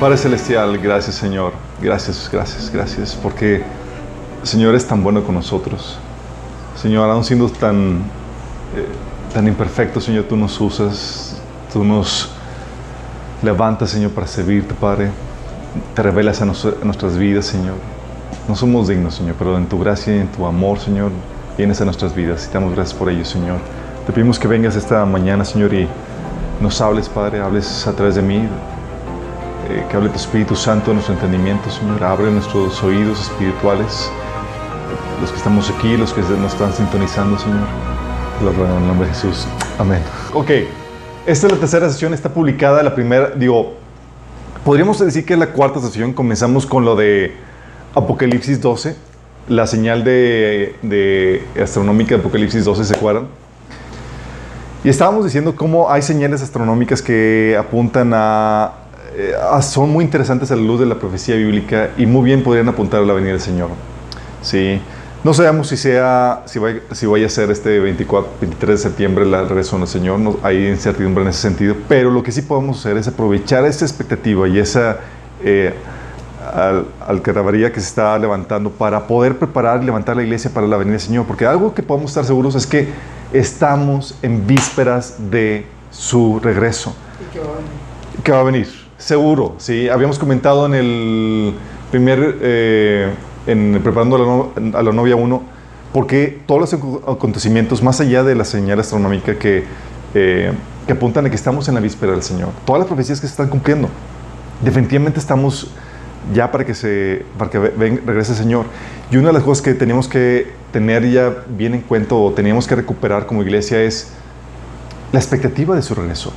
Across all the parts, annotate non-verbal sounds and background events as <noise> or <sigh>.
Padre Celestial, gracias Señor. Gracias, gracias, gracias. Porque Señor es tan bueno con nosotros. Señor, aún siendo tan, eh, tan imperfecto, Señor, tú nos usas, tú nos levantas, Señor, para servirte, Padre. Te revelas a, a nuestras vidas, Señor. No somos dignos, Señor, pero en tu gracia y en tu amor, Señor, vienes a nuestras vidas y te damos gracias por ello, Señor. Te pedimos que vengas esta mañana, Señor, y nos hables, Padre, hables a través de mí, eh, que hable tu Espíritu Santo en nuestro entendimiento, Señor. Abre nuestros oídos espirituales, los que estamos aquí, los que nos están sintonizando, Señor. Lo ruego en el nombre de Jesús. Amén. Ok, esta es la tercera sesión, está publicada la primera, digo, podríamos decir que es la cuarta sesión, comenzamos con lo de Apocalipsis 12, la señal de, de astronómica de Apocalipsis 12, ¿se acuerdan? Y estábamos diciendo cómo hay señales astronómicas que apuntan a, eh, a, son muy interesantes a la luz de la profecía bíblica y muy bien podrían apuntar a la venida del Señor. Sí. No sabemos si sea, si vaya, si vaya a ser este 24, 23 de septiembre la regreso del Señor, no, hay incertidumbre en ese sentido, pero lo que sí podemos hacer es aprovechar esa expectativa y esa eh, al, que se está levantando para poder preparar y levantar la iglesia para la venida del Señor, porque algo que podemos estar seguros es que estamos en vísperas de su regreso. ¿Y qué va a venir? ¿Qué va a venir? Seguro, sí. Habíamos comentado en el primer, eh, en Preparando a la, Novia 1, porque todos los acontecimientos, más allá de la señal astronómica que, eh, que apuntan a que estamos en la víspera del Señor, todas las profecías que se están cumpliendo, definitivamente estamos ya para que, se, para que regrese el Señor. Y una de las cosas que teníamos que tener ya bien en cuenta o teníamos que recuperar como iglesia es la expectativa de su regreso.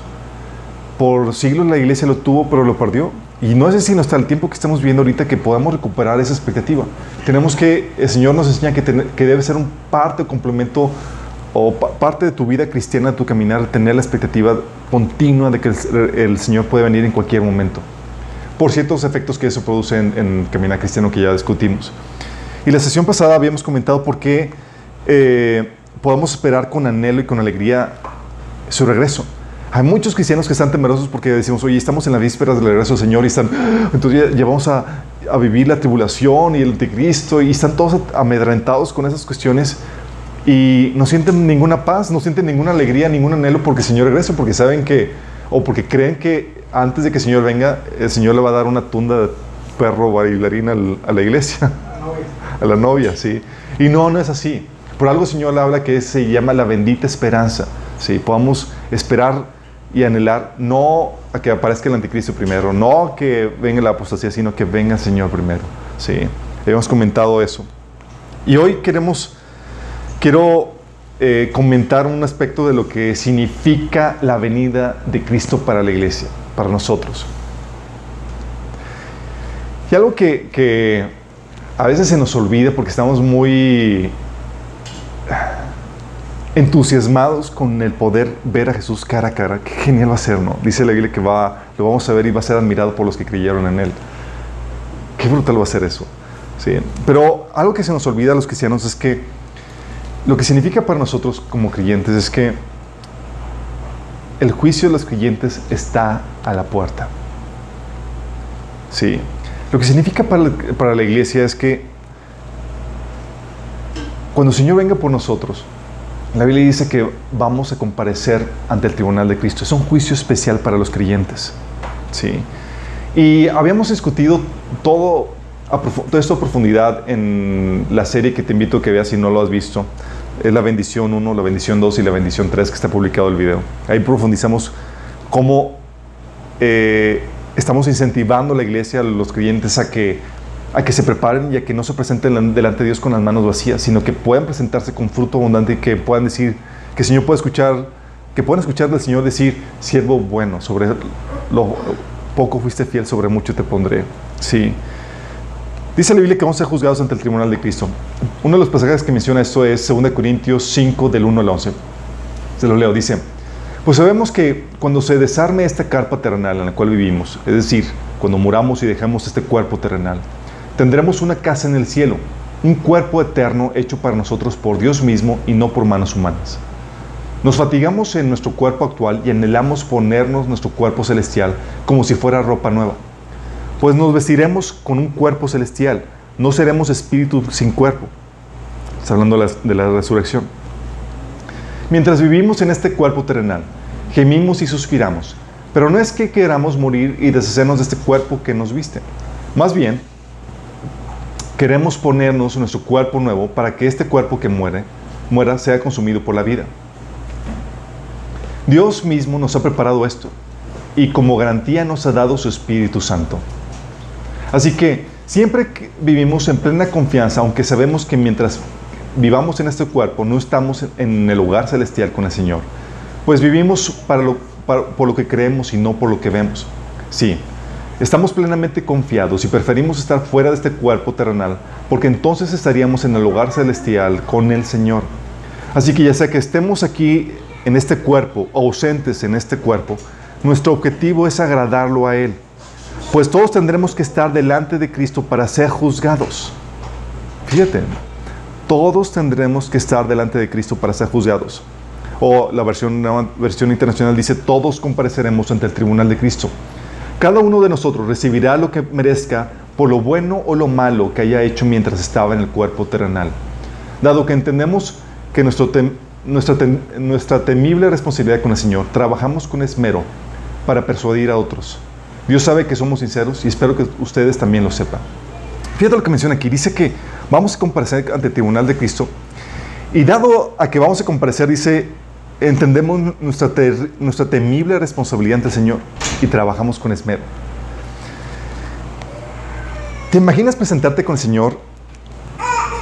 Por siglos la iglesia lo tuvo, pero lo perdió. Y no es así hasta el tiempo que estamos viviendo ahorita que podamos recuperar esa expectativa. Tenemos que, el Señor nos enseña que, debe ser un parte complemento o pa parte de tu vida cristiana, tu caminar, tener la expectativa continua de que el, el Señor puede venir en cualquier momento por ciertos efectos que eso produce en, en Caminar Cristiano que ya discutimos. Y la sesión pasada habíamos comentado por qué eh, podemos esperar con anhelo y con alegría su regreso. Hay muchos cristianos que están temerosos porque decimos, oye, estamos en las vísperas del regreso del Señor y están, <gasps> entonces ya, ya vamos a, a, vivir la tribulación y el anticristo y están todos amedrentados con esas cuestiones y no sienten ninguna paz, no sienten ninguna alegría, ningún anhelo porque el Señor regrese, porque saben que, o porque creen que antes de que el Señor venga, el Señor le va a dar una tunda de perro bailarín al, a la iglesia, <laughs> a la novia, ¿sí? Y no, no es así. Por algo el Señor habla que se llama la bendita esperanza, ¿sí? Podamos esperar y anhelar no a que aparezca el anticristo primero, no que venga la apostasía, sino que venga el Señor primero, ¿sí? Hemos comentado eso. Y hoy queremos, quiero eh, comentar un aspecto de lo que significa la venida de Cristo para la iglesia para nosotros. Y algo que, que, a veces se nos olvida porque estamos muy entusiasmados con el poder ver a Jesús cara a cara. Qué genial va a ser, ¿no? Dice la Biblia que va, lo vamos a ver y va a ser admirado por los que creyeron en Él. Qué brutal va a ser eso. ¿sí? Pero algo que se nos olvida a los cristianos es que lo que significa para nosotros como creyentes es que el juicio de los creyentes está a la puerta. Sí. Lo que significa para para la, iglesia es que cuando el Señor venga por nosotros, la Biblia dice que vamos a comparecer ante el tribunal de Cristo. Es un juicio especial para los creyentes. Sí. Y habíamos discutido todo, esto a profundidad en la serie que te invito a que veas si no lo has visto es la bendición 1, la bendición 2 y la bendición 3 que está publicado el video. Ahí profundizamos cómo eh, estamos incentivando a la iglesia, a los creyentes, a que, a que se preparen y a que no se presenten delante de Dios con las manos vacías, sino que puedan presentarse con fruto abundante y que puedan decir, que el Señor pueda escuchar, que puedan escuchar del Señor decir, siervo bueno, sobre lo poco fuiste fiel, sobre mucho te pondré. Sí. Dice la Biblia que vamos a ser juzgados ante el tribunal de Cristo. Uno de los pasajes que menciona esto es 2 Corintios 5 del 1 al 11. Se lo leo, dice, pues sabemos que cuando se desarme esta carpa terrenal en la cual vivimos, es decir, cuando muramos y dejamos este cuerpo terrenal, tendremos una casa en el cielo, un cuerpo eterno hecho para nosotros por Dios mismo y no por manos humanas. Nos fatigamos en nuestro cuerpo actual y anhelamos ponernos nuestro cuerpo celestial como si fuera ropa nueva pues nos vestiremos con un cuerpo celestial, no seremos espíritu sin cuerpo. Está hablando de la, de la resurrección. Mientras vivimos en este cuerpo terrenal, gemimos y suspiramos, pero no es que queramos morir y deshacernos de este cuerpo que nos viste. Más bien, queremos ponernos nuestro cuerpo nuevo para que este cuerpo que muere, muera sea consumido por la vida. Dios mismo nos ha preparado esto y como garantía nos ha dado su Espíritu Santo. Así que siempre vivimos en plena confianza, aunque sabemos que mientras vivamos en este cuerpo no estamos en el lugar celestial con el Señor, pues vivimos por lo que creemos y no por lo que vemos. Sí, estamos plenamente confiados y preferimos estar fuera de este cuerpo terrenal, porque entonces estaríamos en el lugar celestial con el Señor. Así que ya sea que estemos aquí en este cuerpo ausentes en este cuerpo, nuestro objetivo es agradarlo a Él. Pues todos tendremos que estar delante de Cristo para ser juzgados. Fíjate, todos tendremos que estar delante de Cristo para ser juzgados. O la versión, nueva versión internacional dice, todos compareceremos ante el tribunal de Cristo. Cada uno de nosotros recibirá lo que merezca por lo bueno o lo malo que haya hecho mientras estaba en el cuerpo terrenal. Dado que entendemos que nuestra, nuestra temible responsabilidad con el Señor, trabajamos con esmero para persuadir a otros. Dios sabe que somos sinceros y espero que ustedes también lo sepan. Fíjate lo que menciona aquí. Dice que vamos a comparecer ante el tribunal de Cristo. Y dado a que vamos a comparecer, dice, entendemos nuestra, nuestra temible responsabilidad ante el Señor y trabajamos con esmero. ¿Te imaginas presentarte con el Señor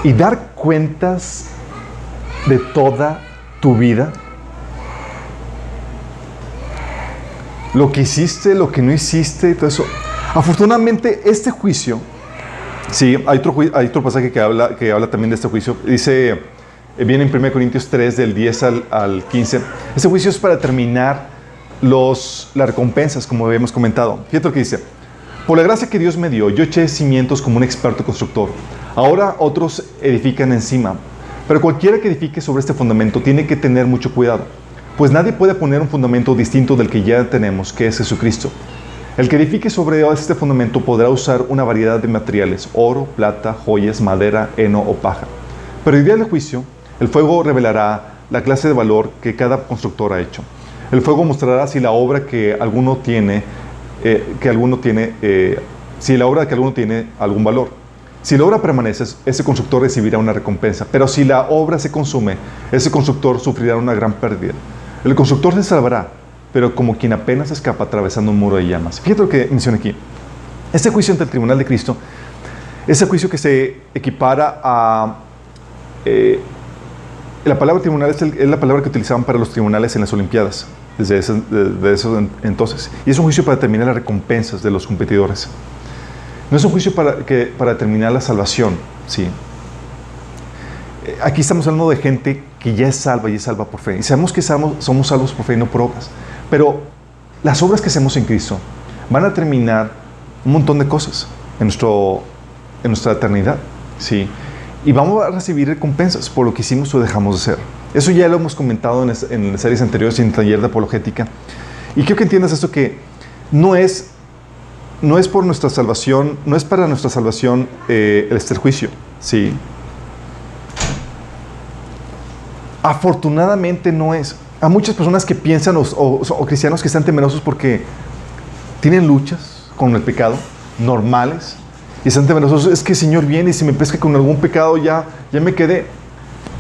y dar cuentas de toda tu vida? Lo que hiciste, lo que no hiciste y todo eso. Afortunadamente, este juicio Sí, hay otro, hay otro pasaje que habla, que habla también de este juicio. Dice, viene en 1 Corintios 3, del 10 al, al 15. Este juicio es para terminar los, las recompensas, como habíamos comentado. Fíjate lo que dice. Por la gracia que Dios me dio, yo eché cimientos como un experto constructor. Ahora otros edifican encima. Pero cualquiera que edifique sobre este fundamento tiene que tener mucho cuidado, pues nadie puede poner un fundamento distinto del que ya tenemos, que es Jesucristo. El que edifique sobre este fundamento podrá usar una variedad de materiales, oro, plata, joyas, madera, heno o paja. Pero el día del juicio, el fuego revelará la clase de valor que cada constructor ha hecho. El fuego mostrará si la obra que alguno tiene, eh, que eh, si la obra que alguno tiene algún valor. Si la obra permanece, ese constructor recibirá una recompensa. Pero si la obra se consume, ese constructor sufrirá una gran pérdida. El constructor se salvará, pero como quien apenas escapa atravesando un muro de llamas. Fíjate lo que menciona aquí. Este juicio ante el tribunal de Cristo, ese juicio que se equipara a... eh, la palabra tribunal es, la palabra que utilizaban para los tribunales en las Olimpiadas, desde ese, esos en- entonces. Y es un juicio para determinar las recompensas de los competidores. No es un juicio para, que, para determinar la salvación, sí. Aquí estamos hablando de gente que ya es salva y es salva por fe. Y sabemos que somos, somos salvos por fe y no por obras. Pero las obras que hacemos en Cristo van a terminar un montón de cosas en, nuestro, en nuestra eternidad. ¿sí? Y vamos a recibir recompensas por lo que hicimos o dejamos de hacer. Eso ya lo hemos comentado en, es- en series anteriores y en el taller de apologética. Y quiero que entiendas esto que no es, no es por nuestra salvación, no es para nuestra salvación eh, este juicio. ¿sí? Afortunadamente no es. Hay muchas personas que piensan o cristianos que están temerosos porque tienen luchas con el pecado normales y están temerosos. Es que el Señor viene y si me pesca con algún pecado ya, ya me quedé.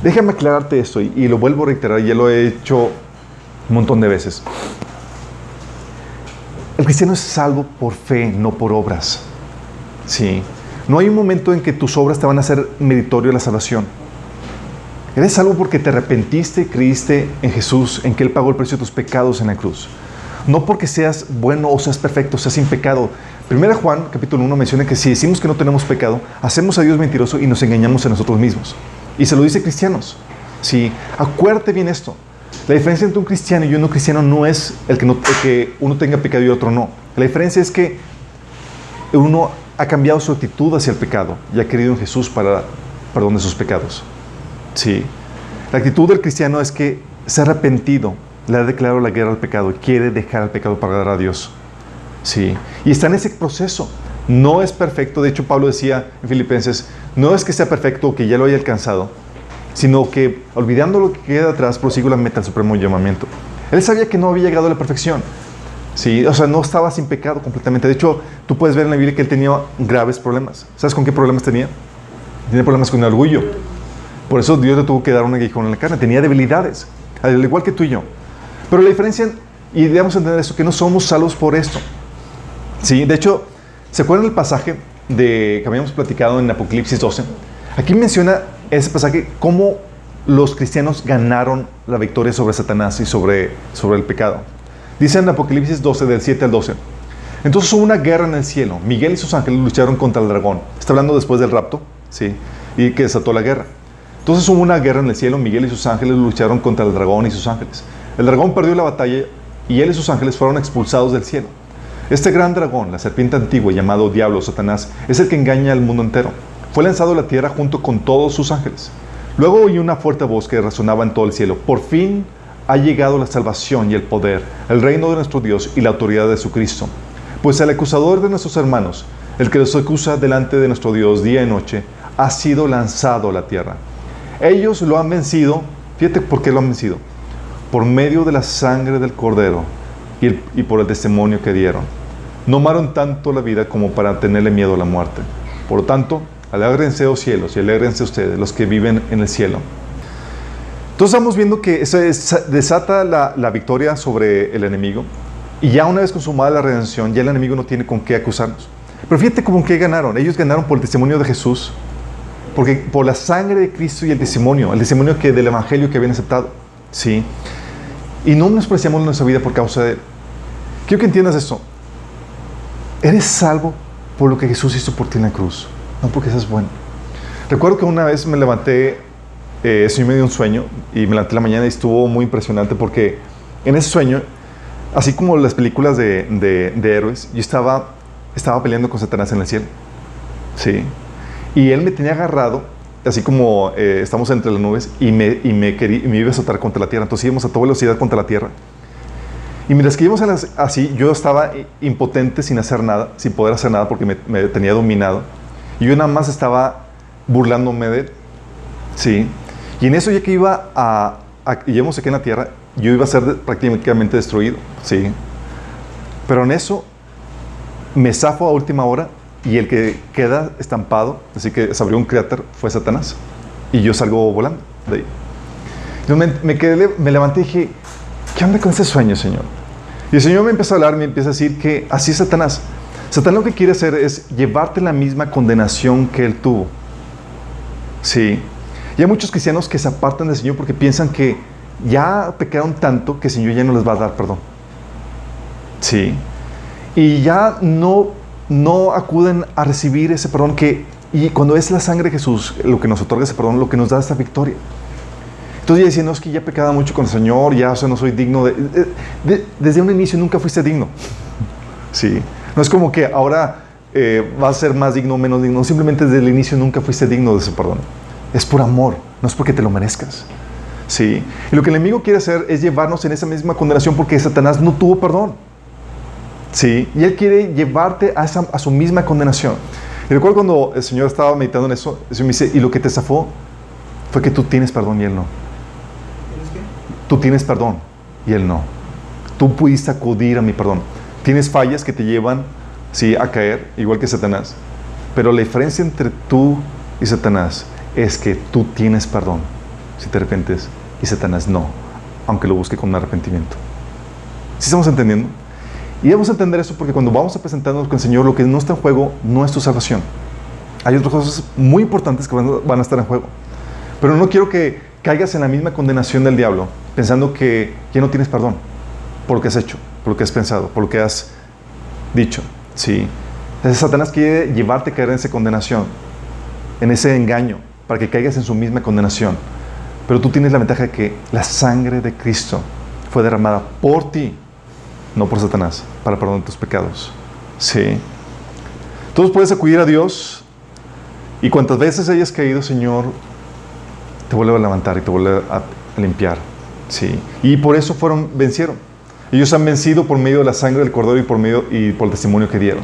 Déjame aclararte esto y, y lo vuelvo a reiterar, ya lo he hecho un montón de veces. El cristiano es salvo por fe, no por obras. Sí. No hay un momento en que tus obras te van a hacer meritorio de la salvación. Eres salvo porque te arrepentiste y creíste en Jesús, en que Él pagó el precio de tus pecados en la cruz. No porque seas bueno o seas perfecto, seas sin pecado. Primera Juan, capítulo 1, menciona que si decimos que no tenemos pecado, hacemos a Dios mentiroso y nos engañamos a nosotros mismos. Y se lo dice cristianos. Sí, acuérdate bien esto. La diferencia entre un cristiano y un no cristiano no es el que, no- que uno tenga pecado y otro no. La diferencia es que uno ha cambiado su actitud hacia el pecado y ha querido en Jesús para perdón de sus pecados. Sí. La actitud del cristiano es que se ha arrepentido, le ha declarado la guerra al pecado y quiere dejar el pecado para agradar a Dios. Sí. Y está en ese proceso. No es perfecto, de hecho Pablo decía en Filipenses, no es que sea perfecto o que ya lo haya alcanzado, sino que olvidando lo que queda atrás, prosigo la meta al supremo llamamiento. Él sabía que no había llegado a la perfección. Sí, o sea, no estaba sin pecado completamente. De hecho, tú puedes ver en la Biblia que él tenía graves problemas. ¿Sabes con qué problemas tenía? Tenía problemas con el orgullo. Por eso Dios le tuvo que dar un aguijón en la carne. Tenía debilidades, al igual que tú y yo. Pero la diferencia, y debemos entender eso, que no somos salvos por esto. Sí, de hecho, ¿se acuerdan del pasaje de, que habíamos platicado en Apocalipsis 12? Aquí menciona ese pasaje cómo los cristianos ganaron la victoria sobre Satanás y sobre, sobre el pecado. Dice en Apocalipsis 12, del 7 al 12. Entonces hubo una guerra en el cielo. Miguel y sus ángeles lucharon contra el dragón. Está hablando después del rapto, ¿sí? Y que desató la guerra. Entonces hubo una guerra en el cielo. Miguel y sus ángeles lucharon contra el dragón y sus ángeles. El dragón perdió la batalla y él y sus ángeles fueron expulsados del cielo. Este gran dragón, la serpiente antigua llamado Diablo Satanás, es el que engaña al mundo entero. Fue lanzado a la tierra junto con todos sus ángeles. Luego oí una fuerte voz que resonaba en todo el cielo. Por fin ha llegado la salvación y el poder, el reino de nuestro Dios y la autoridad de su Cristo. Pues el acusador de nuestros hermanos, el que los acusa delante de nuestro Dios día y noche, ha sido lanzado a la tierra. Ellos lo han vencido, fíjate por qué lo han vencido, por medio de la sangre del cordero y, por el testimonio que dieron no amaron tanto la vida como para tenerle miedo a la muerte. Por lo tanto, alégrense, oh cielos, y alégrense ustedes, los que viven en el cielo. Entonces estamos viendo que eso desata la, la, victoria sobre el enemigo. Y ya una vez consumada la redención, ya el enemigo no tiene con qué acusarnos. Pero fíjate con qué ganaron. Ellos ganaron por el testimonio de Jesús. Porque por la sangre de Cristo y el testimonio, el testimonio que del Evangelio que habían aceptado. ¿Sí? Y no despreciamos nuestra vida por causa de él. Quiero que entiendas esto. Eres salvo por lo que Jesús hizo por ti en la cruz, no porque seas bueno. Recuerdo que una vez me levanté, eh, me dio un sueño y me levanté la mañana y estuvo muy impresionante porque en ese sueño, así como las películas de, de, héroes, yo estaba, estaba peleando con Satanás en el cielo. Sí. Y él me tenía agarrado, así como eh, estamos entre las nubes, y me, y me, quería, y me iba a soltar contra la tierra. Entonces íbamos a toda velocidad contra la tierra. Y mientras que íbamos así, yo estaba impotente sin hacer nada, sin poder hacer nada porque me, tenía dominado. Y yo nada más estaba burlándome de él. Sí. Y en eso ya que iba a íbamos aquí en la tierra, yo iba a ser prácticamente destruido. Sí. Pero en eso me zafo a última hora y el que queda estampado, así que se abrió un cráter, fue Satanás. Y yo salgo volando de ahí. Yo me, me, levanté y dije, ¿qué onda con ese sueño, Señor? Y el Señor me empieza a hablar, me empieza a decir que así es Satanás. Satanás lo que quiere hacer es llevarte la misma condenación que él tuvo. Sí. Y hay muchos cristianos que se apartan del Señor porque piensan que ya pecaron tanto que el Señor ya no les va a dar perdón. Sí. Y ya no, no acuden a recibir ese perdón que, y cuando es la sangre de Jesús lo que nos otorga ese perdón, lo que nos da esta victoria. Entonces ya decía, no, es que ya pecaba mucho con el Señor, ya o sea, no soy digno de, Desde un inicio nunca fuiste digno. <laughs> Sí. No es como que ahora eh, vas a ser más digno o menos digno. Simplemente desde el inicio nunca fuiste digno de ese perdón. Es por amor, no es porque te lo merezcas. Sí. Y lo que el enemigo quiere hacer es llevarnos en esa misma condenación porque Satanás no tuvo perdón. Sí. Y él quiere llevarte a, esa, a su misma condenación. Y recuerdo cuando el Señor estaba meditando en eso, el Señor me dice, y lo que te zafó fue que tú tienes perdón y él no. Tú tienes perdón y Él no. Tú pudiste acudir a mi perdón. Tienes fallas que te llevan, sí, a caer, igual que Satanás. Pero la diferencia entre tú y Satanás es que tú tienes perdón si te arrepientes y Satanás no, aunque lo busque con un arrepentimiento. ¿Sí estamos entendiendo? Y debemos entender eso porque cuando vamos a presentarnos con el Señor, lo que no está en juego no es tu salvación. Hay otras cosas muy importantes que van a estar en juego. Pero no quiero que caigas en la misma condenación del diablo, pensando que ya no tienes perdón por lo que has hecho, por lo que has pensado, por lo que has dicho. Sí. Entonces, Satanás quiere llevarte a caer en esa condenación, en ese engaño, para que caigas en su misma condenación. Pero tú tienes la ventaja de que la sangre de Cristo fue derramada por ti, no por Satanás, para perdonar tus pecados. Sí. Entonces puedes acudir a Dios y cuantas veces hayas caído, Señor, te vuelve a levantar y te vuelve a limpiar. Sí. Y por eso fueron, vencieron. Ellos han vencido por medio de la sangre del Cordero y por medio y por el testimonio que dieron.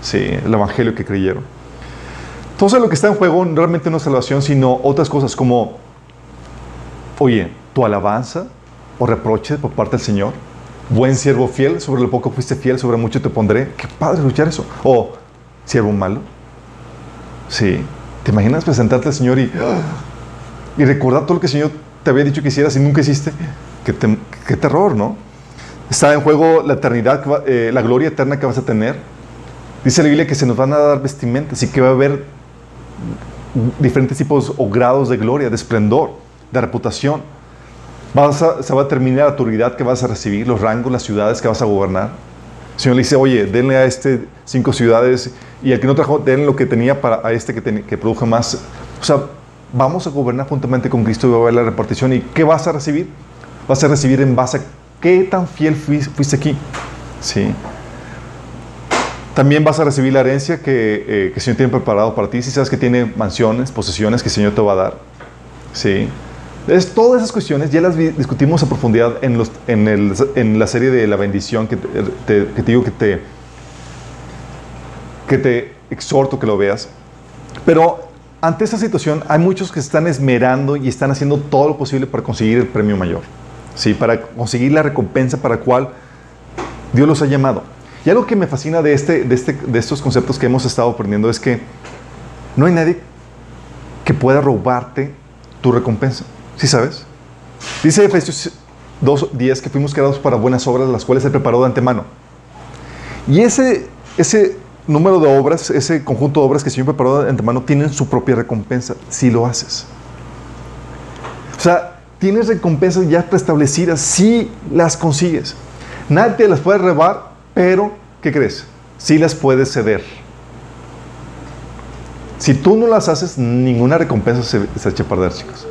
Sí, el evangelio que creyeron. Entonces lo que está en juego realmente no es salvación, sino otras cosas como, oye, tu alabanza o reproche por parte del Señor. Buen siervo fiel, sobre lo poco fuiste fiel, sobre mucho te pondré. Qué padre escuchar eso. O siervo malo. Sí. ¿Te imaginas presentarte al Señor y, y recordar todo lo que el Señor te había dicho que hicieras y nunca hiciste? Qué, terror, ¿no? Está en juego la eternidad, eh, la gloria eterna que vas a tener. Dice la Biblia que se nos van a dar vestimentas y que va a haber diferentes tipos o grados de gloria, de esplendor, de reputación. Vas se va a terminar la autoridad que vas a recibir, los rangos, las ciudades que vas a gobernar. El Señor le dice, oye, denle a este cinco ciudades y al que no trajo, denle lo que tenía para a este que, que produjo más. O sea, vamos a gobernar juntamente con Cristo y va a haber la repartición. ¿Y qué vas a recibir? Vas a recibir en base a qué tan fiel fuiste aquí. Sí. También vas a recibir la herencia que, eh, que, el Señor tiene preparado para ti. Si sabes que tiene mansiones, posesiones que el Señor te va a dar. Sí. Es, todas esas cuestiones ya las discutimos a profundidad en, los, en, el, en, la serie de la bendición que te, que te digo que te, que te exhorto que lo veas. Pero ante esta situación hay muchos que están esmerando y están haciendo todo lo posible para conseguir el premio mayor. ¿sí? Para conseguir la recompensa para la cual Dios los ha llamado. Y algo que me fascina de, este, de, este, de estos conceptos que hemos estado aprendiendo es que no hay nadie que pueda robarte tu recompensa. ¿Sí sabes? Dice Efesios 2.10 que fuimos creados para buenas obras, las cuales se preparó de antemano. Y ese, ese número de obras, ese conjunto de obras que el Señor preparó de antemano, tienen su propia recompensa si lo haces. O sea, tienes recompensas ya preestablecidas si las consigues. Nadie te las puede rebar, pero ¿qué crees? Si las puedes ceder. Si tú no las haces, ninguna recompensa se, se echa a perder, chicos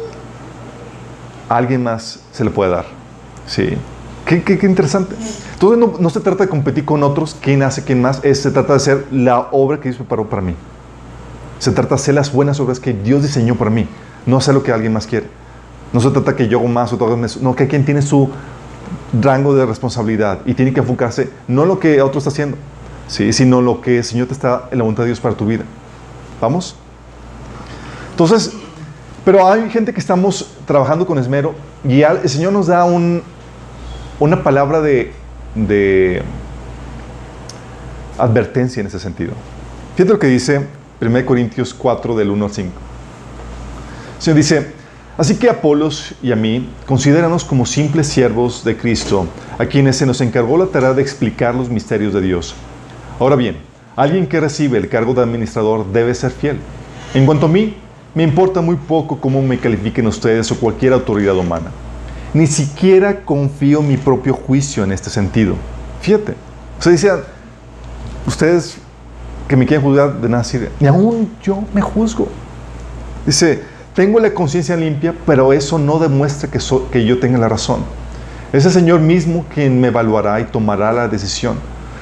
alguien más se le puede dar. ¿Sí? Qué, qué, interesante. Entonces no, no, se trata de competir con otros, quién hace, quién más, es, se trata de hacer la obra que Dios preparó para mí. Se trata de hacer las buenas obras que Dios diseñó para mí, no hacer lo que alguien más quiere. No se trata que yo hago más o todo más, no, que quien tiene su rango de responsabilidad y tiene que enfocarse no en lo que otro está haciendo, ¿sí? sino lo que el Señor te está en la voluntad de Dios para tu vida. ¿Vamos? Entonces, pero hay gente que estamos trabajando con esmero y el Señor nos da un, una palabra de, de advertencia en ese sentido. Fíjate lo que dice 1 Corintios 4 del 1 al 5. El Señor dice, así que Apolos y a mí, considéranos como simples siervos de Cristo, a quienes se nos encargó la tarea de explicar los misterios de Dios. Ahora bien, alguien que recibe el cargo de administrador debe ser fiel. En cuanto a mí, me importa muy poco cómo me califiquen ustedes o cualquier autoridad humana. Ni siquiera confío en mi propio juicio en este sentido. Fíjate. O sea, dice, ustedes que me quieren juzgar de nada sirve. Ni aún yo me juzgo. Dice, tengo la conciencia limpia, pero eso no demuestra que, que yo tenga la razón. Es el Señor mismo quien me evaluará y tomará la decisión.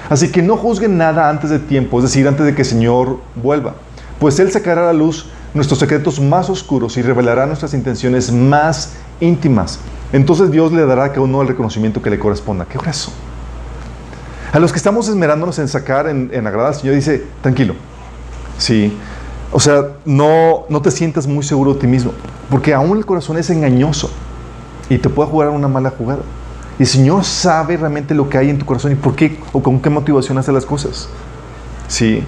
Así que no juzguen nada antes de tiempo, es decir, antes de que el Señor vuelva. Pues Él sacará a la luz nuestros secretos más oscuros y revelará nuestras intenciones más íntimas. Entonces Dios le dará a cada uno el reconocimiento que le corresponda. ¿Qué eso? A los que estamos esmerándonos en sacar, en, agradar al Señor, dice, tranquilo. Sí. O sea, no, no te sientas muy seguro de ti mismo, porque aún el corazón es engañoso y te puede jugar una mala jugada. Y el Señor sabe realmente lo que hay en tu corazón y por qué o con qué motivación hace las cosas. Sí.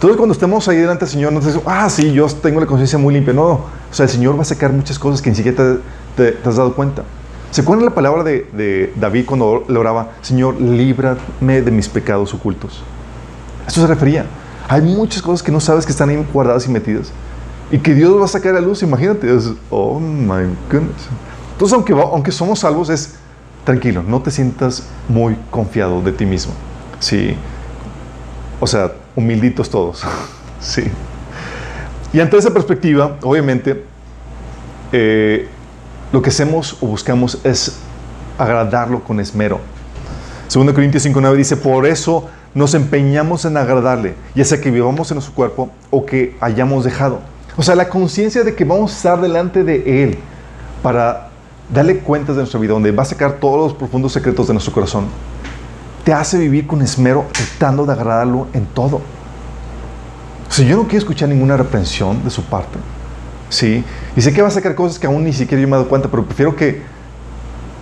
Entonces, cuando estemos ahí delante del Señor, no te ah, sí, yo tengo la conciencia muy limpia. No, o sea, el Señor va a sacar muchas cosas que ni siquiera te, has dado cuenta. ¿Se acuerdan la palabra de, David cuando le oraba, Señor, líbrame de mis pecados ocultos? Eso se refería. Hay muchas cosas que no sabes que están ahí guardadas y metidas. Y que Dios va a sacar a luz, imagínate. oh my goodness. Entonces, aunque, aunque somos salvos, es tranquilo, no te sientas muy confiado de ti mismo. Sí. O sea, humilditos todos. <laughs> sí. Y ante esa perspectiva, obviamente, eh, lo que hacemos o buscamos es agradarlo con esmero. 2 Corintios 5.9 dice, por eso nos empeñamos en agradarle, ya sea que vivamos en nuestro cuerpo o que hayamos dejado. O sea, la conciencia de que vamos a estar delante de Él para darle cuentas de nuestra vida, donde va a sacar todos los profundos secretos de nuestro corazón, te hace vivir con esmero, tratando de agradarlo en todo. O sea, yo no quiero escuchar ninguna reprensión de su parte. ¿Sí? Y sé que va a sacar cosas que aún ni siquiera yo me he dado cuenta, pero prefiero que,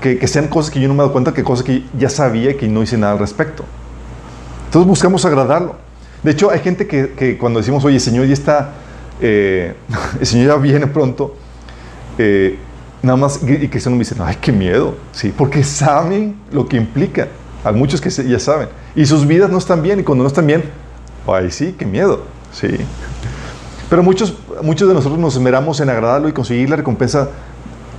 que, sean cosas que yo no me he dado cuenta que cosas que ya sabía y que no hice nada al respecto. Entonces buscamos agradarlo. De hecho, hay gente que, que cuando decimos, oye, el Señor ya está, eh, <laughs> el Señor ya viene pronto, eh, nada más, y que se me dicen, ay, qué miedo, ¿sí? Porque saben lo que implica. Hay muchos que ya saben. Y sus vidas no están bien, y cuando no están bien, ay, sí, qué miedo, ¿sí? Pero muchos, muchos de nosotros nos esmeramos en agradarlo y conseguir la recompensa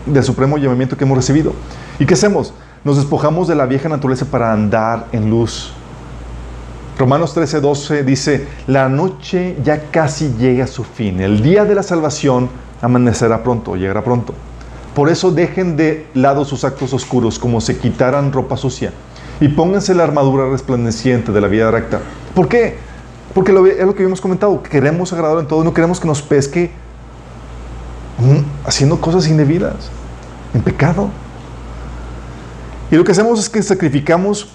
del supremo llamamiento que hemos recibido. ¿Y qué hacemos? Nos despojamos de la vieja naturaleza para andar en luz. Romanos 13, 12 dice, la noche ya casi llega a su fin. El día de la salvación amanecerá pronto, llegará pronto. Por eso dejen de lado sus actos oscuros como si quitaran ropa sucia y pónganse la armadura resplandeciente de la vida recta. ¿Por qué? Porque lo, es lo que habíamos comentado, queremos agradar en todo, no queremos que nos pesque haciendo cosas indebidas, en pecado. Y lo que hacemos es que sacrificamos,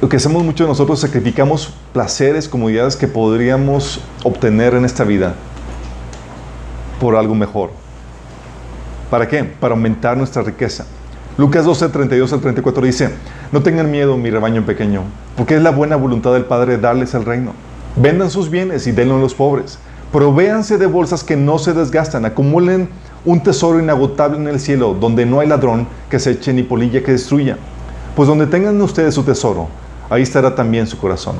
lo que hacemos muchos de nosotros, sacrificamos placeres, comodidades que podríamos obtener en esta vida por algo mejor. ¿Para qué? Para aumentar nuestra riqueza. Lucas 12, 32 al 34 dice, no tengan miedo, mi rebaño pequeño, porque es la buena voluntad del Padre darles el reino. Vendan sus bienes y denlo a los pobres. Provéanse de bolsas que no se desgastan. Acumulen un tesoro inagotable en el cielo, donde no hay ladrón que se eche ni polilla que destruya. Pues donde tengan ustedes su tesoro, ahí estará también su corazón.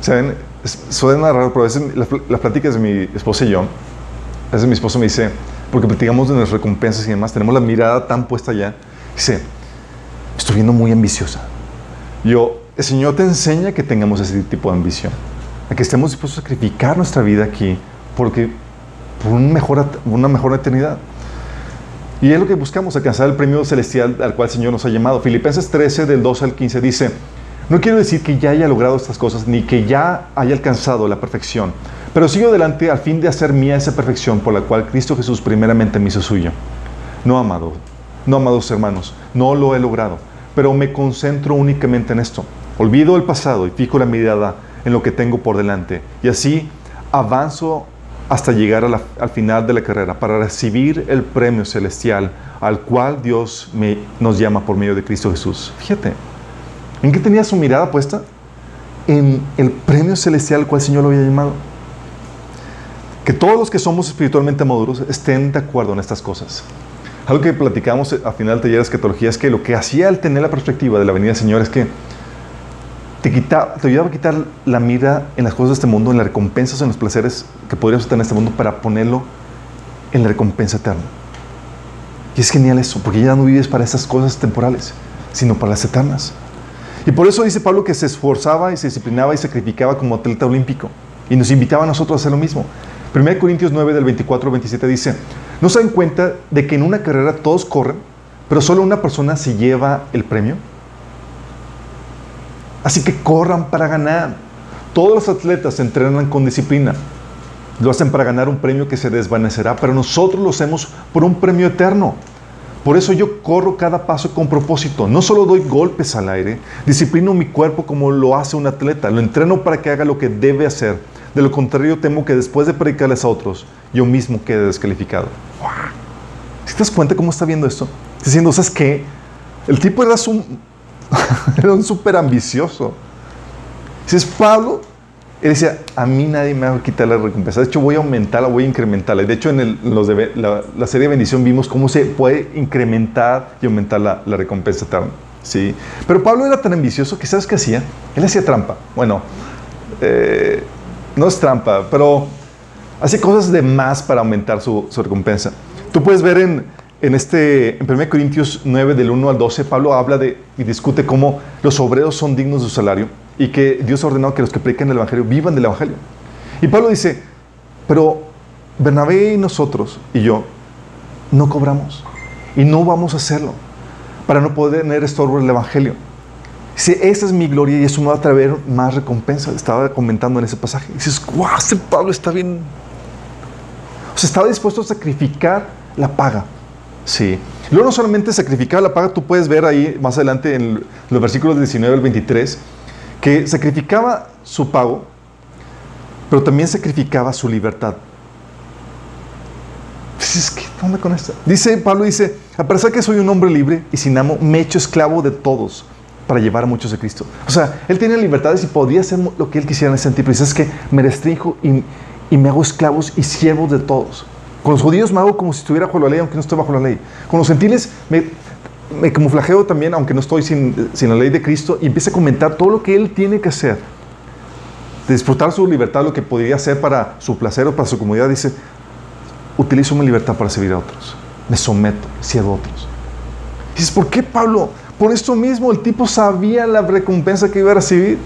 ¿Saben? Suena raro, pero a veces las, pláticas de mi esposa y yo, a veces mi esposo me dice, porque platicamos de nuestras recompensas y demás, tenemos la mirada tan puesta allá, dice, estoy viendo muy ambiciosa. Yo, el Señor te enseña que tengamos ese tipo de ambición, a que estemos dispuestos a sacrificar nuestra vida aquí porque, por un mejor, una mejor eternidad. Y es lo que buscamos, alcanzar el premio celestial al cual el Señor nos ha llamado. Filipenses 13, del 12 al 15 dice, no quiero decir que ya haya logrado estas cosas, ni que ya haya alcanzado la perfección, pero sigo adelante al fin de hacer mía esa perfección por la cual Cristo Jesús primeramente me hizo suyo. No, amado, no, amados hermanos, no lo he logrado, pero me concentro únicamente en esto Olvido el pasado y fijo la mirada en lo que tengo por delante. Y así avanzo hasta llegar al final de la carrera para recibir el premio celestial al cual Dios nos llama por medio de Cristo Jesús. Fíjate, ¿en qué tenía su mirada puesta? En el premio celestial al cual el Señor lo había llamado. Que todos los que somos espiritualmente maduros estén de acuerdo en estas cosas. Algo que platicamos a final del taller de escatología es que lo que hacía al tener la perspectiva de la venida del Señor es que te, quita, te ayudaba a quitar la mira en las cosas de este mundo, en las recompensas, en los placeres que podríamos tener en este mundo para ponerlo en la recompensa eterna. Y es genial eso, porque ya no vives para esas cosas temporales, sino para las eternas. Y por eso dice Pablo que se esforzaba y se disciplinaba y sacrificaba como atleta olímpico. Y nos invitaba a nosotros a hacer lo mismo. 1 Corintios 9 del 24 al 27 dice, ¿no se dan cuenta de que en una carrera todos corren, pero solo una persona se lleva el premio? Así que corran para ganar. Todos los atletas entrenan con disciplina. Lo hacen para ganar un premio que se desvanecerá, pero nosotros lo hacemos por un premio eterno. Por eso yo corro cada paso con propósito. No solo doy golpes al aire, disciplino mi cuerpo como lo hace un atleta. Lo entreno para que haga lo que debe hacer. De lo contrario, temo que después de predicarles a otros, yo mismo quede descalificado. ¿Te das cuenta cómo está viendo esto? Diciendo, ¿sabes qué? El tipo era un <laughs> era un súper ambicioso. Si es Pablo, él decía, a mí nadie me va a quitar la recompensa. De hecho, voy a aumentarla, voy a incrementarla. De hecho, en los de, la, serie de bendición vimos cómo se puede incrementar y aumentar la, recompensa eterna. ¿sí? Pero Pablo era tan ambicioso que, ¿sabes qué hacía? Él hacía trampa. Bueno, eh, no es trampa, pero hace cosas de más para aumentar su, recompensa. Tú puedes ver en, en, este, en 1 Corintios 9, del 1 al 12, Pablo habla de y discute cómo los obreros son dignos de su salario y que Dios ha ordenado que los que predican el Evangelio vivan del Evangelio. Y Pablo dice, pero Bernabé y nosotros y yo no cobramos y no vamos a hacerlo para no poder tener estorbo el Evangelio. Dice, esa es mi gloria y eso me va a traer más recompensa. Estaba comentando en ese pasaje. Dices, guau, este Pablo está bien. O sea, estaba dispuesto a sacrificar la paga Sí. Luego no solamente sacrificaba la paga, tú puedes ver ahí más adelante en los versículos 19 al 23, que sacrificaba su pago pero también sacrificaba su libertad. Dices, ¿qué onda con esto? Dice, Pablo dice, a pesar que soy un hombre libre y sin amo, me he hecho esclavo de todos para llevar a muchos a Cristo. O sea, él tenía libertades y podía hacer lo que él quisiera en ese sentido. Pero es que me restringo y, me hago esclavos y siervos de todos. Con los judíos me hago como si estuviera bajo la ley, aunque no estoy bajo la ley. Con los gentiles me, camuflajeo también, aunque no estoy sin, la ley de Cristo, y empieza a comentar todo lo que él tiene que hacer. De disfrutar su libertad, lo que podría hacer para su placer o para su comodidad, dice, utilizo mi libertad para servir a otros. Me someto, sirvo a otros. Dices, ¿por qué Pablo? Por esto mismo, el tipo sabía la recompensa que iba a recibir.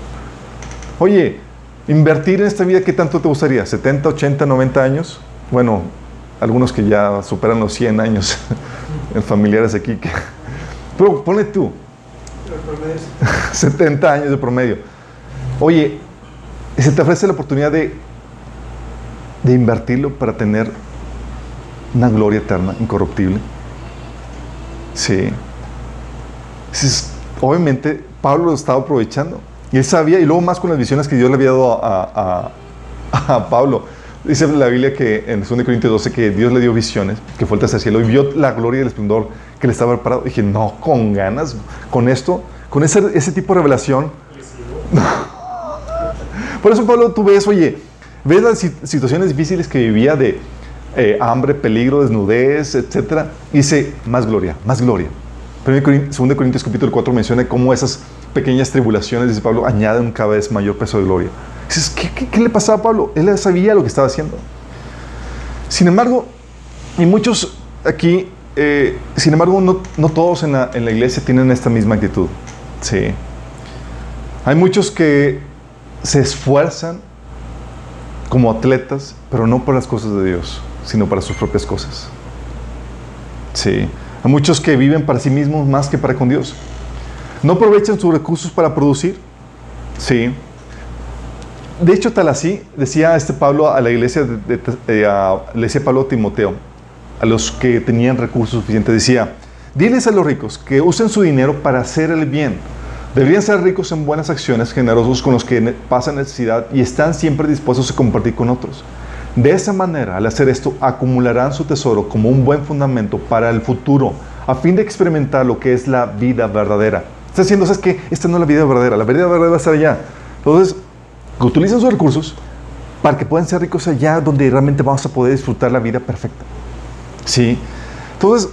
Oye, invertir en esta vida, ¿qué tanto te gustaría? ¿70, 80, 90 años? Bueno, algunos que ya superan los 100 años, <laughs> familiares aquí. <laughs> Pero ponle tú. 70 años de promedio. Oye, se te ofrece la oportunidad de, de invertirlo para tener una gloria eterna, incorruptible. Sí. Obviamente, Pablo lo estaba aprovechando. Y él sabía, y luego más con las visiones que Dios le había dado a, a, a Pablo. Dice la Biblia que en 2 Corintios 12 que Dios le dio visiones, que fue hacia el cielo y vio la gloria y el esplendor que le estaba preparado. dije, no, con ganas, con esto, con ese, ese tipo de revelación. <laughs> Por eso, Pablo, tú ves, oye, ves las situaciones difíciles que vivía de eh, hambre, peligro, desnudez, etc. Y dice, más gloria, más gloria. 2 Corintios capítulo 4 menciona cómo esas pequeñas tribulaciones, dice Pablo, añaden cada vez mayor peso de gloria. Dices, ¿qué, le pasaba a Pablo? Él sabía lo que estaba haciendo. Sin embargo, y muchos aquí, eh, sin embargo, no, todos en la, iglesia tienen esta misma actitud. Sí. Hay muchos que se esfuerzan como atletas, pero no por las cosas de Dios, sino para sus propias cosas. Sí. Hay muchos que viven para sí mismos más que para con Dios. No aprovechan sus recursos para producir. Sí de hecho, tal así, decía este Pablo a la iglesia, de, eh, a, le decía Pablo a Timoteo, a los que tenían recursos suficientes, decía, diles a los ricos que usen su dinero para hacer el bien. Deberían ser ricos en buenas acciones, generosos con los que pasan necesidad y están siempre dispuestos a compartir con otros. De esa manera, al hacer esto, acumularán su tesoro como un buen fundamento para el futuro, a fin de experimentar lo que es la vida verdadera. Está diciendo, ¿sabes qué? Esta no es la vida verdadera, la vida verdadera va a estar allá. Entonces, que utilicen sus recursos para que puedan ser ricos allá donde realmente vamos a poder disfrutar la vida perfecta. ¿Sí? Entonces,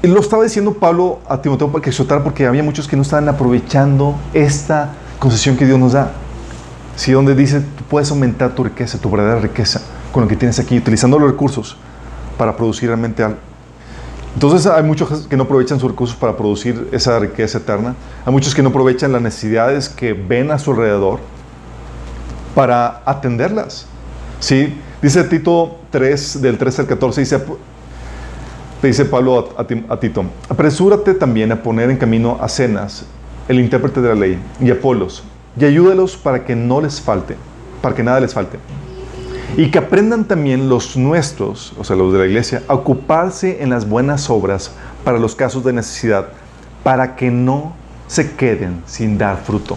lo estaba diciendo Pablo a Timoteo para que exhortara porque había muchos que no estaban aprovechando esta concesión que Dios nos da. ¿Sí? Donde dice, puedes aumentar tu riqueza, tu verdadera riqueza con lo que tienes aquí, utilizando los recursos para producir realmente algo. Entonces hay muchos que no aprovechan sus recursos para producir esa riqueza eterna. Hay muchos que no aprovechan las necesidades que ven a su alrededor para atenderlas. ¿Sí? Dice Tito 3, del 13 al 14, dice, dice Pablo a, Tito, apresúrate también a poner en camino a Cenas, el intérprete de la ley, y a Apolos, y ayúdalos para que no les falte, para que nada les falte. Y que aprendan también los nuestros, o sea, los de la iglesia, a ocuparse en las buenas obras para los casos de necesidad, para que no se queden sin dar fruto.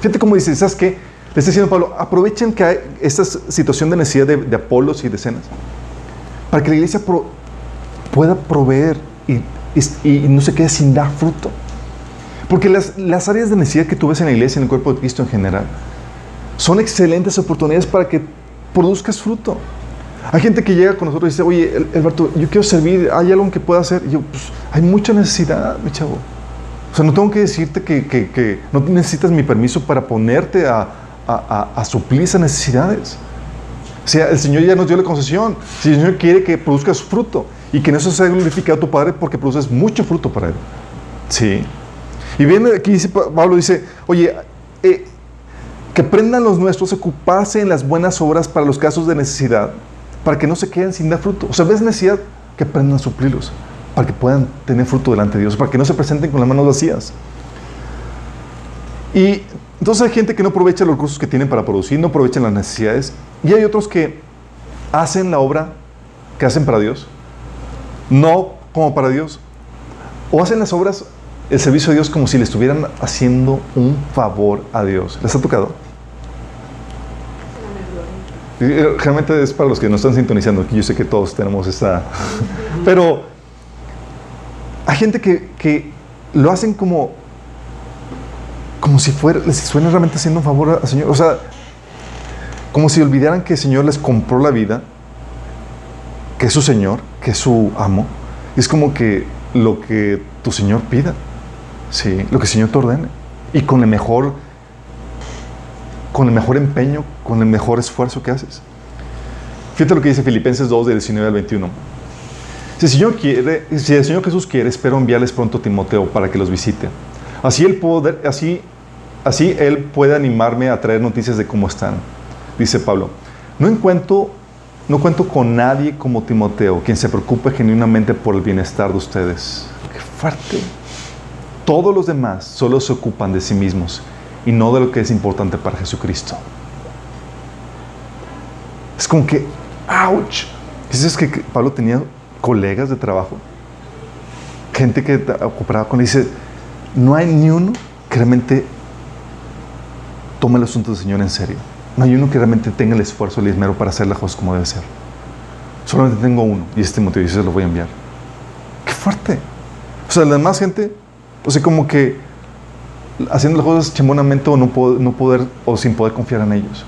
Fíjate cómo dice, ¿sabes qué? Le está diciendo Pablo, aprovechen que hay esta situación de necesidad de, Apolos y de cenas para que la iglesia pueda proveer y, no se quede sin dar fruto. Porque las, las, áreas de necesidad que tú ves en la iglesia, en el cuerpo de Cristo en general, son excelentes oportunidades para que produzcas fruto. Hay gente que llega con nosotros y dice, oye, Alberto, yo quiero servir, ¿hay algo que pueda hacer? Y yo, pues, hay mucha necesidad, mi chavo. O sea, no tengo que decirte que, que, que no necesitas mi permiso para ponerte a, a, suplir esas necesidades. O sea, el Señor ya nos dio la concesión. Si el Señor quiere que produzcas fruto y que en eso sea glorificado tu Padre porque produces mucho fruto para Él. Sí. Y viene aquí, dice, Pablo dice, oye, eh, que aprendan los nuestros ocuparse en las buenas obras para los casos de necesidad, para que no se queden sin dar fruto. O sea, ves necesidad, que aprendan a suplirlos, para que puedan tener fruto delante de Dios, para que no se presenten con las manos vacías. Y entonces hay gente que no aprovecha los recursos que tienen para producir, no aprovechan las necesidades. Y hay otros que hacen la obra que hacen para Dios, no como para Dios. O hacen las obras, el servicio a Dios como si le estuvieran haciendo un favor a Dios. ¿Les ha tocado? Realmente es para los que no están sintonizando, yo sé que todos tenemos esa... <laughs> Pero hay gente que, que lo hacen como como si fuera, les suena realmente haciendo un favor al Señor. O sea, como si olvidaran que el Señor les compró la vida, que es su Señor, que es su amo. Y es como que lo que tu Señor pida, ¿sí? lo que el Señor te ordene. Y con el mejor, con el mejor empeño, con el mejor esfuerzo que haces. Fíjate lo que dice Filipenses 2, del 19 al 21. Si el Señor quiere, si el Señor Jesús quiere, espero enviarles pronto a Timoteo para que los visite. Así el poder, así Así Él puede animarme a traer noticias de cómo están. Dice Pablo, no encuentro, no cuento con nadie como Timoteo, quien se preocupe genuinamente por el bienestar de ustedes. ¡Qué fuerte! Todos los demás solo se ocupan de sí mismos y no de lo que es importante para Jesucristo. Es como que, ¡ouch! Dices que Pablo tenía colegas de trabajo, gente que cooperaba con él. Dice, no hay ni uno que realmente toma el asunto del Señor en serio. No hay uno que realmente tenga el esfuerzo, el esmero para hacer las cosas como debe ser. Solamente tengo uno y este motivo y se lo voy a enviar. ¡Qué fuerte! O sea, la demás gente, o sea, como que haciendo las cosas chambonamente o no, poder o sin poder confiar en ellos.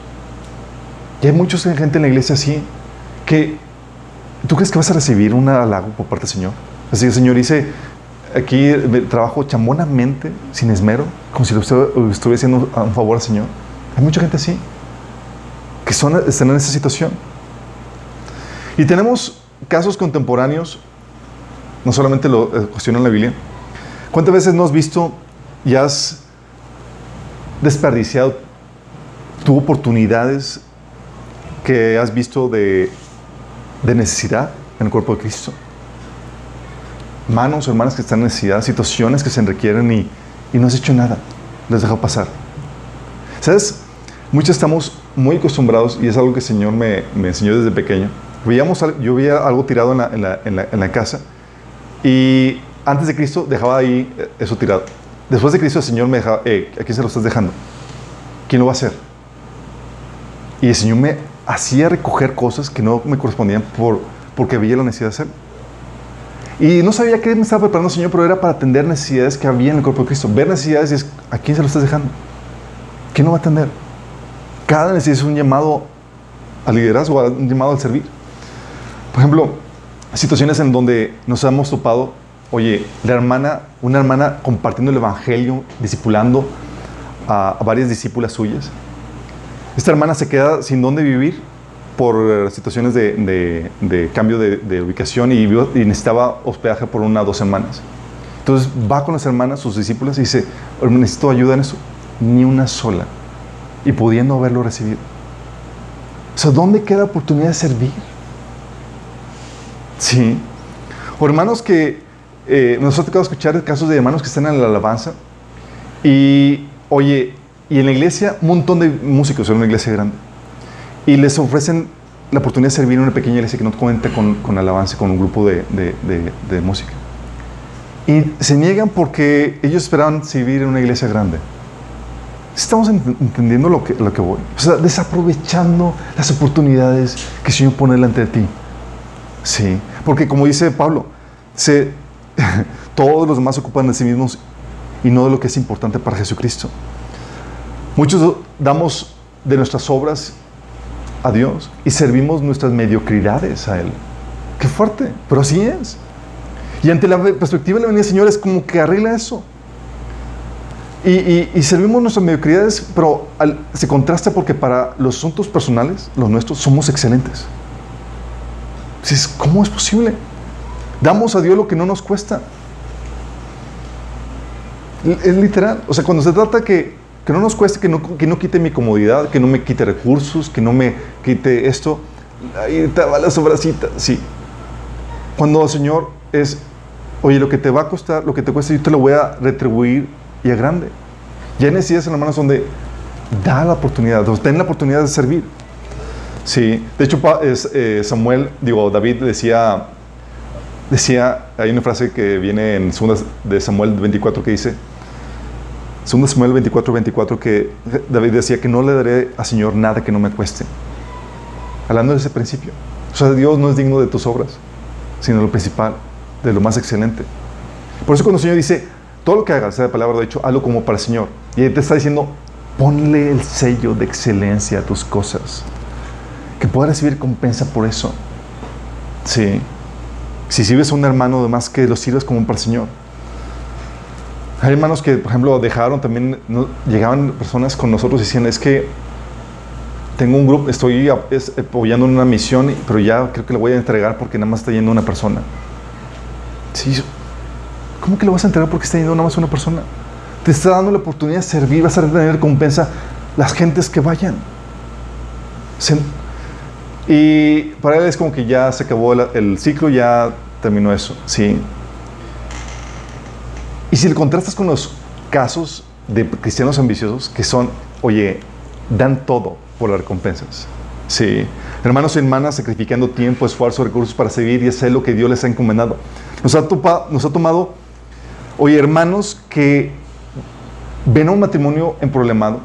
Y hay mucha gente en la iglesia así que tú crees que vas a recibir un halago por parte del Señor. Así el Señor dice, aquí trabajo chambonamente, sin esmero, como si lo estuviera haciendo un favor al Señor. Hay mucha gente así, que son, están en esa situación. Y tenemos casos contemporáneos, no solamente lo eh, cuestionan la Biblia. ¿Cuántas veces no has visto y has desperdiciado tu oportunidades que has visto de, de necesidad en el cuerpo de Cristo? manos hermanas que están en necesidad, situaciones que se requieren y, y no has hecho nada, les deja pasar. ¿Sabes? Muchos estamos muy acostumbrados, y es algo que el Señor me, me enseñó desde pequeño. Veíamos, yo veía algo tirado en la, en, la, en, la, en la, casa, y antes de Cristo dejaba ahí eh, eso tirado. Después de Cristo el Señor me dejaba, eh, ¿a quién se lo estás dejando? ¿Quién lo va a hacer? Y el Señor me hacía recoger cosas que no me correspondían por, porque veía la necesidad de hacerlo. Y no sabía qué me estaba preparando el Señor, pero era para atender necesidades que había en el cuerpo de Cristo. Ver necesidades y es, ¿a quién se lo estás dejando? ¿Quién no va a atender? Cada necesidad es un llamado al liderazgo, un llamado al servir. Por ejemplo, situaciones en donde nos hemos topado, oye, la hermana, una hermana compartiendo el Evangelio, discipulando a, varias discípulas suyas. Esta hermana se queda sin dónde vivir por situaciones de, de, cambio de, ubicación y, y, necesitaba hospedaje por una o dos semanas. Entonces va con las hermanas, sus discípulas, y dice, necesito ayuda en eso. Ni una sola. Y pudiendo haberlo recibido. O sea, ¿dónde queda oportunidad de servir? Sí. O hermanos que eh, nos ha tocado escuchar casos de hermanos que están en la alabanza y, oye, y en la iglesia un montón de músicos en una iglesia grande y les ofrecen la oportunidad de servir en una pequeña iglesia que no cuenta con, con alabanza, con un grupo de, de, de, música. Y se niegan porque ellos esperaban servir en una iglesia grande. Estamos entendiendo lo que, lo que voy. O sea, desaprovechando las oportunidades que el Señor pone delante de ti. Sí, porque como dice Pablo, se, <laughs> todos los demás se ocupan de sí mismos y no de lo que es importante para Jesucristo. Muchos damos de nuestras obras a Dios y servimos nuestras mediocridades a Él. Qué fuerte, pero así es. Y ante la perspectiva de la venida del Señor es como que arregla eso. Y, servimos nuestras mediocridades, pero se contrasta porque para los asuntos personales, los nuestros, somos excelentes. ¿Cómo es posible? Damos a Dios lo que no nos cuesta. Es literal. O sea, cuando se trata que que no nos cueste, que no, que no quite mi comodidad, que no me quite recursos, que no me quite esto. Ahí te va la sobracita, sí. Cuando el Señor es, oye, lo que te va a costar, lo que te cuesta, yo te lo voy a retribuir y a grande. Ya hay necesidades en las manos donde da la oportunidad, donde ten la oportunidad de servir. Sí, de hecho eh, Samuel, digo, David decía, decía, hay una frase que viene en 2 de Samuel 24 que dice, 2 Samuel 24, 24, que David decía que no le daré al Señor nada que no me cueste. Hablando de ese principio. O sea, Dios no es digno de tus obras, sino lo principal, de lo más excelente. Por eso cuando el Señor dice, todo lo que hagas, sea de palabra de hecho, hazlo como para el Señor. Y Él te está diciendo, ponle el sello de excelencia a tus cosas. Que pueda recibir compensa por eso. Sí. Si sirves a un hermano, además que lo sirves como para el Señor. Hay hermanos que, por ejemplo, dejaron también, llegaban personas con nosotros y decían, es que tengo un grupo, estoy apoyando una misión, pero ya creo que la voy a entregar porque nada más está yendo una persona. Sí, ¿cómo que lo vas a entregar porque está yendo nada más una persona? Te está dando la oportunidad de servir, vas a tener recompensa las gentes que vayan. Y para él es como que ya se acabó el, ciclo, ya terminó eso, ¿sí? Y si le contrastas con los casos de cristianos ambiciosos que son, oye, dan todo por las recompensas. Sí. Hermanos y hermanas sacrificando tiempo, esfuerzo, recursos para servir y hacer lo que Dios les ha encomendado. Nos ha, tomado, oye, hermanos que ven un matrimonio en problemado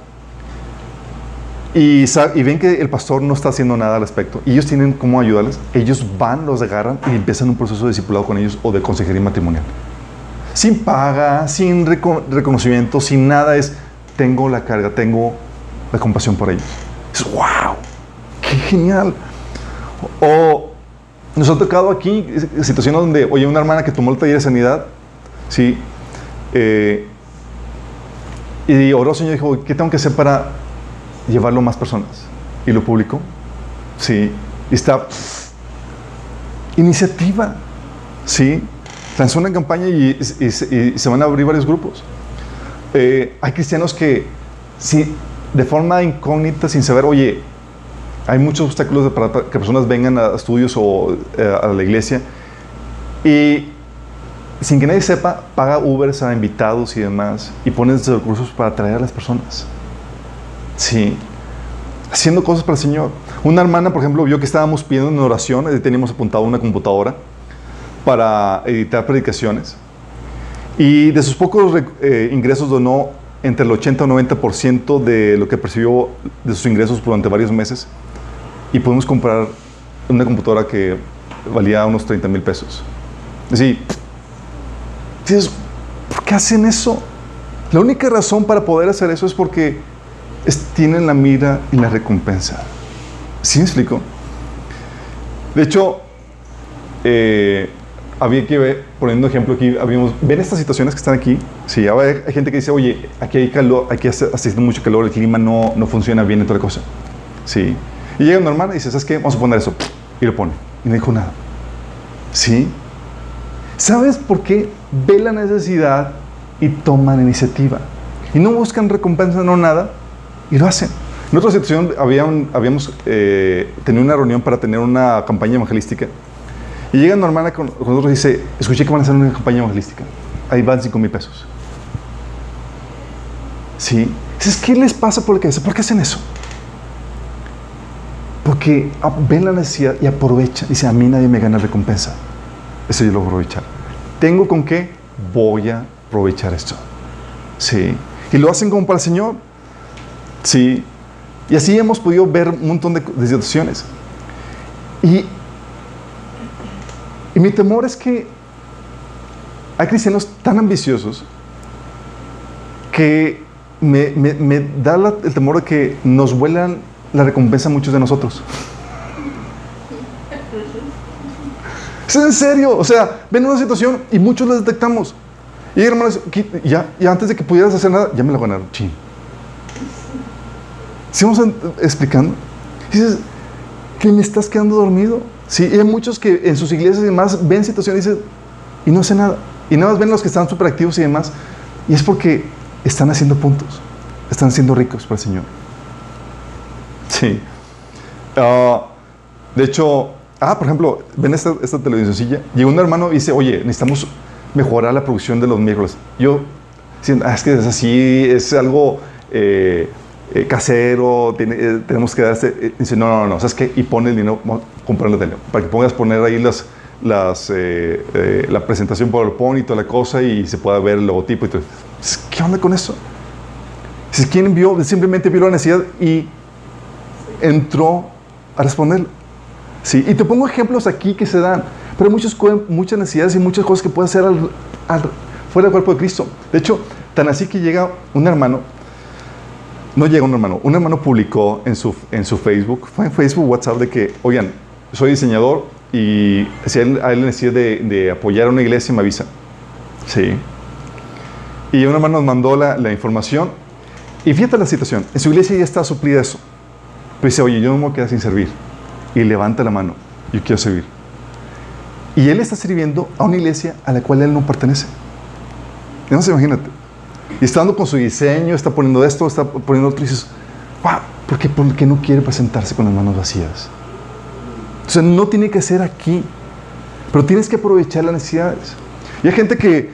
y, y, ven que el pastor no está haciendo nada al respecto y ellos tienen cómo ayudarles. Ellos van, los agarran y empiezan un proceso de discipulado con ellos o de consejería matrimonial sin paga, sin reconocimiento, sin nada, es tengo la carga, tengo la compasión por ellos. Es wow, qué genial. O nos ha tocado aquí situaciones donde, oye, una hermana que tomó el taller de sanidad, sí, eh, y oró, Señor, dijo, ¿qué tengo que hacer para llevarlo a más personas? Y lo publicó, sí, y está, iniciativa, sí, lanzó una campaña y, se van a abrir varios grupos. Eh, hay cristianos que, si, de forma incógnita, sin saber, oye, hay muchos obstáculos para que personas vengan a estudios o eh, a la iglesia y sin que nadie sepa, paga Ubers a invitados y demás y pone esos recursos para atraer a las personas. Sí, haciendo cosas para el Señor. Una hermana, por ejemplo, vio que estábamos pidiendo una oración, teníamos apuntado una computadora para editar predicaciones. Y de sus pocos eh, ingresos donó entre el 80 o 90% de lo que percibió de sus ingresos durante varios meses. Y pudimos comprar una computadora que valía unos 30 mil pesos. Así, ¿por qué hacen eso? La única razón para poder hacer eso es porque tienen la mira y la recompensa. ¿Sí me explico? De hecho, eh, había que ver, poniendo ejemplo aquí, habíamos, ven estas situaciones que están aquí, sí, hay, gente que dice, oye, aquí hay calor, aquí hace, hace, mucho calor, el clima no, no funciona bien y toda la cosa, sí, y llega un normal y dice, ¿sabes qué? Vamos a poner eso, y lo pone, y no dijo nada, sí, ¿sabes por qué? Ve la necesidad y toman iniciativa, y no buscan recompensa, no nada, y lo hacen. En otra situación habíamos eh, tenido una reunión para tener una campaña evangelística y llega una hermana con, nosotros y dice, escuché que van a hacer una campaña evangelística. Ahí van 5 mil pesos. ¿Sí? Dices, ¿qué les pasa por la cabeza? ¿Por qué hacen eso? Porque ven la necesidad y aprovechan. Dice, a mí nadie me gana recompensa. Eso yo lo voy a aprovechar. ¿Tengo con qué? Voy a aprovechar esto. Sí. Y lo hacen como para el Señor. Sí. Y así hemos podido ver un montón de, situaciones. Y mi temor es que hay cristianos tan ambiciosos que me, da el temor de que nos vuelan la recompensa a muchos de nosotros. Es en serio, o sea, ven una situación y muchos la detectamos. Y hermanos, ya, y antes de que pudieras hacer nada, ya me la ganaron. Chin. Sigamos explicando. dices, que me estás quedando dormido. Sí, hay muchos que en sus iglesias y demás ven situaciones y dicen, y no hacen nada. Y nada más ven los que están súper activos y demás. Y es porque están haciendo puntos. Están siendo ricos para el Señor. Sí. Ah, de hecho, ah, por ejemplo, ven esta, esta televisioncilla. Llegó un hermano y dice, oye, necesitamos mejorar la producción de los miércoles. Yo, ah, es que es así, es algo... Eh, eh, casero, eh, tenemos que darse. Eh, dice, no, no, no, ¿sabes qué? Y pone el dinero, comprarle el para que pongas poner ahí las, las, la presentación PowerPoint y toda la cosa y se pueda ver el logotipo y todo. ¿Qué onda con eso? Si ¿quién vio? Simplemente vio la necesidad y entró a responderlo. Sí, y te pongo ejemplos aquí que se dan, pero hay muchas, muchas necesidades y muchas cosas que pueden hacer fuera del cuerpo de Cristo. De hecho, tan así que llega un hermano, no llega un hermano, un hermano publicó en su, en su Facebook, fue en Facebook, WhatsApp, de que, oigan, soy diseñador y si a él, a él necesita de, apoyar a una iglesia, me avisa. Sí. Y un hermano nos mandó la, la información y fíjate la situación, en su iglesia ya está suplida eso. Pero dice, oye, yo no me voy a quedar sin servir y levanta la mano, yo quiero servir. Y él está sirviendo a una iglesia a la cual él no pertenece. Sé, imagínate. Y está con su diseño, está poniendo esto, está poniendo otro y dices, wow, ¿por qué? Porque no quiere presentarse con las manos vacías. Entonces no tiene que ser aquí, pero tienes que aprovechar las necesidades. Y hay gente que,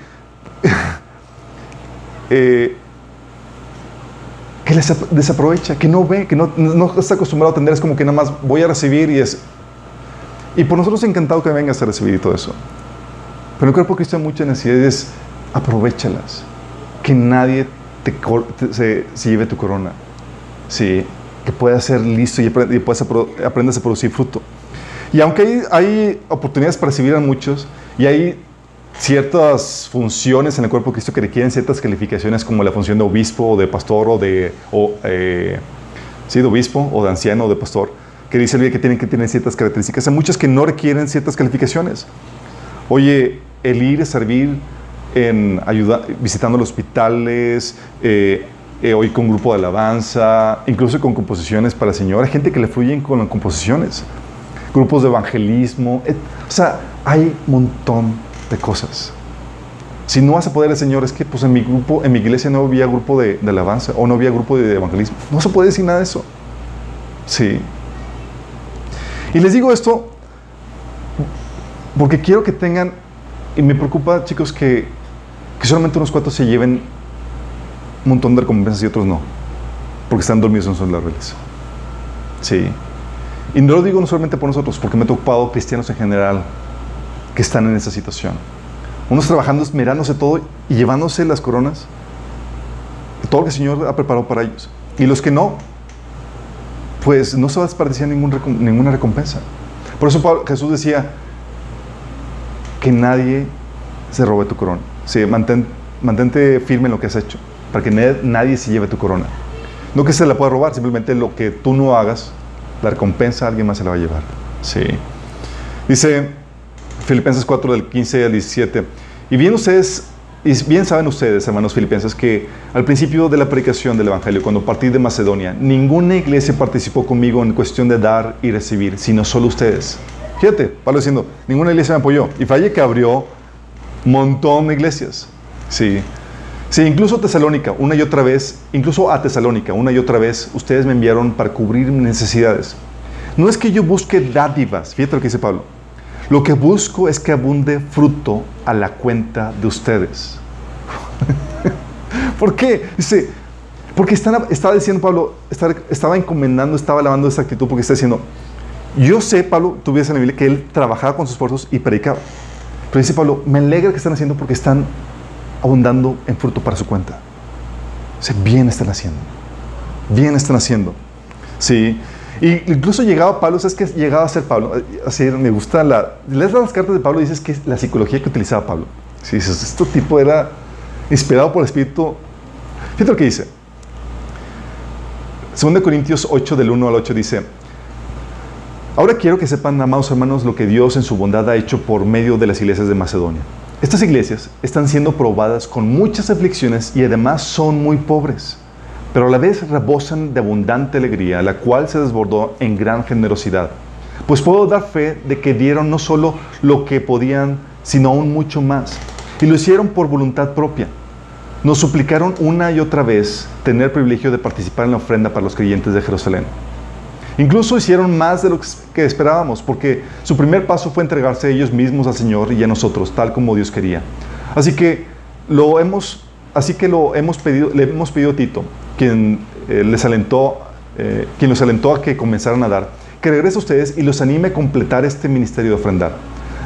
<laughs> eh, que les desaprovecha, que no ve, que no, no, está acostumbrado a atender, es como que nada más voy a recibir y es... Y por nosotros encantado que vengas a recibir y todo eso. Pero el cuerpo hay muchas necesidades, aprovechalas. Que nadie te, se, se, lleve tu corona. Sí, que puedas ser listo y, y puedas aprendas a producir fruto. Y aunque hay, hay oportunidades para recibir a muchos y hay ciertas funciones en el cuerpo de Cristo que requieren ciertas calificaciones como la función de obispo o de pastor o de, o, eh, sí, de obispo o de anciano o de pastor, que dice el que tienen que tener ciertas características. Hay muchas que no requieren ciertas calificaciones. Oye, el ir a servir en ayuda, visitando los hospitales, eh, eh, hoy con grupo de alabanza, incluso con composiciones para el Señor. Hay gente que le fluyen con las composiciones, grupos de evangelismo. o sea, hay un montón de cosas. Si no vas a poder, el Señor, es que pues en mi grupo, en mi iglesia no había grupo de, de alabanza o no había grupo de evangelismo. No se puede decir nada de eso. Sí. Y les digo esto porque quiero que tengan, y me preocupa, chicos, que, que solamente unos cuantos se lleven un montón de recompensas y otros no, porque están dormidos en sus laureles. Sí. Y no lo digo no solamente por nosotros, porque me he topado cristianos en general que están en esa situación. Unos trabajando, esmerándose todo y llevándose las coronas, todo lo que el Señor ha preparado para ellos. Y los que no, pues no se va a desperdiciar ninguna recompensa. Por eso Jesús decía que nadie se robe tu corona. Sí, mantén, mantente firme en lo que has hecho, para que nadie se lleve tu corona. No que se la pueda robar, simplemente lo que tú no hagas, la recompensa alguien más se la va a llevar. Sí. Dice Filipenses 4 del 15 al 17. Y bien ustedes, y bien saben ustedes, hermanos filipenses, que al principio de la predicación del Evangelio, cuando partí de Macedonia, ninguna iglesia participó conmigo en cuestión de dar y recibir, sino solo ustedes. Fíjate, Pablo diciendo, ninguna iglesia me apoyó. Y falle que abrió montón de iglesias. Sí. Sí, incluso Tesalónica, una y otra vez, incluso a Tesalónica, una y otra vez, ustedes me enviaron para cubrir mis necesidades. No es que yo busque dádivas, fíjate lo que dice Pablo. Lo que busco es que abunde fruto a la cuenta de ustedes. <laughs> ¿Por qué? Dice, porque estaba diciendo Pablo, estaba, encomendando, estaba lavando esa actitud porque está diciendo, yo sé, Pablo, tú ves en la Biblia que él trabajaba con sus esfuerzos y predicaba. Pero dice Pablo, me alegra que están haciendo porque están abundando en fruto para su cuenta. O bien están haciendo. Bien están haciendo. Sí. Y incluso llegaba Pablo, ¿sabes qué llegaba a ser Pablo? Así, me gusta la... Lees las cartas de Pablo y dices que es la psicología que utilizaba Pablo. Si dices, este tipo era inspirado por el Espíritu. Fíjate lo que dice. 2 Corintios 8, del 1 al 8 dice, Ahora quiero que sepan, amados hermanos, lo que Dios en su bondad ha hecho por medio de las iglesias de Macedonia. Estas iglesias están siendo probadas con muchas aflicciones y además son muy pobres pero a la vez rebosan de abundante alegría, la cual se desbordó en gran generosidad. Pues puedo dar fe de que dieron no solo lo que podían, sino aún mucho más. Y lo hicieron por voluntad propia. Nos suplicaron una y otra vez tener privilegio de participar en la ofrenda para los creyentes de Jerusalén. Incluso hicieron más de lo que esperábamos, porque su primer paso fue entregarse a ellos mismos al Señor y a nosotros, tal como Dios quería. Así que lo hemos, así que lo hemos pedido, le hemos pedido a Tito quien eh, les alentó, eh, quien los alentó a que comenzaran a dar, que regrese a ustedes y los anime a completar este ministerio de ofrendar.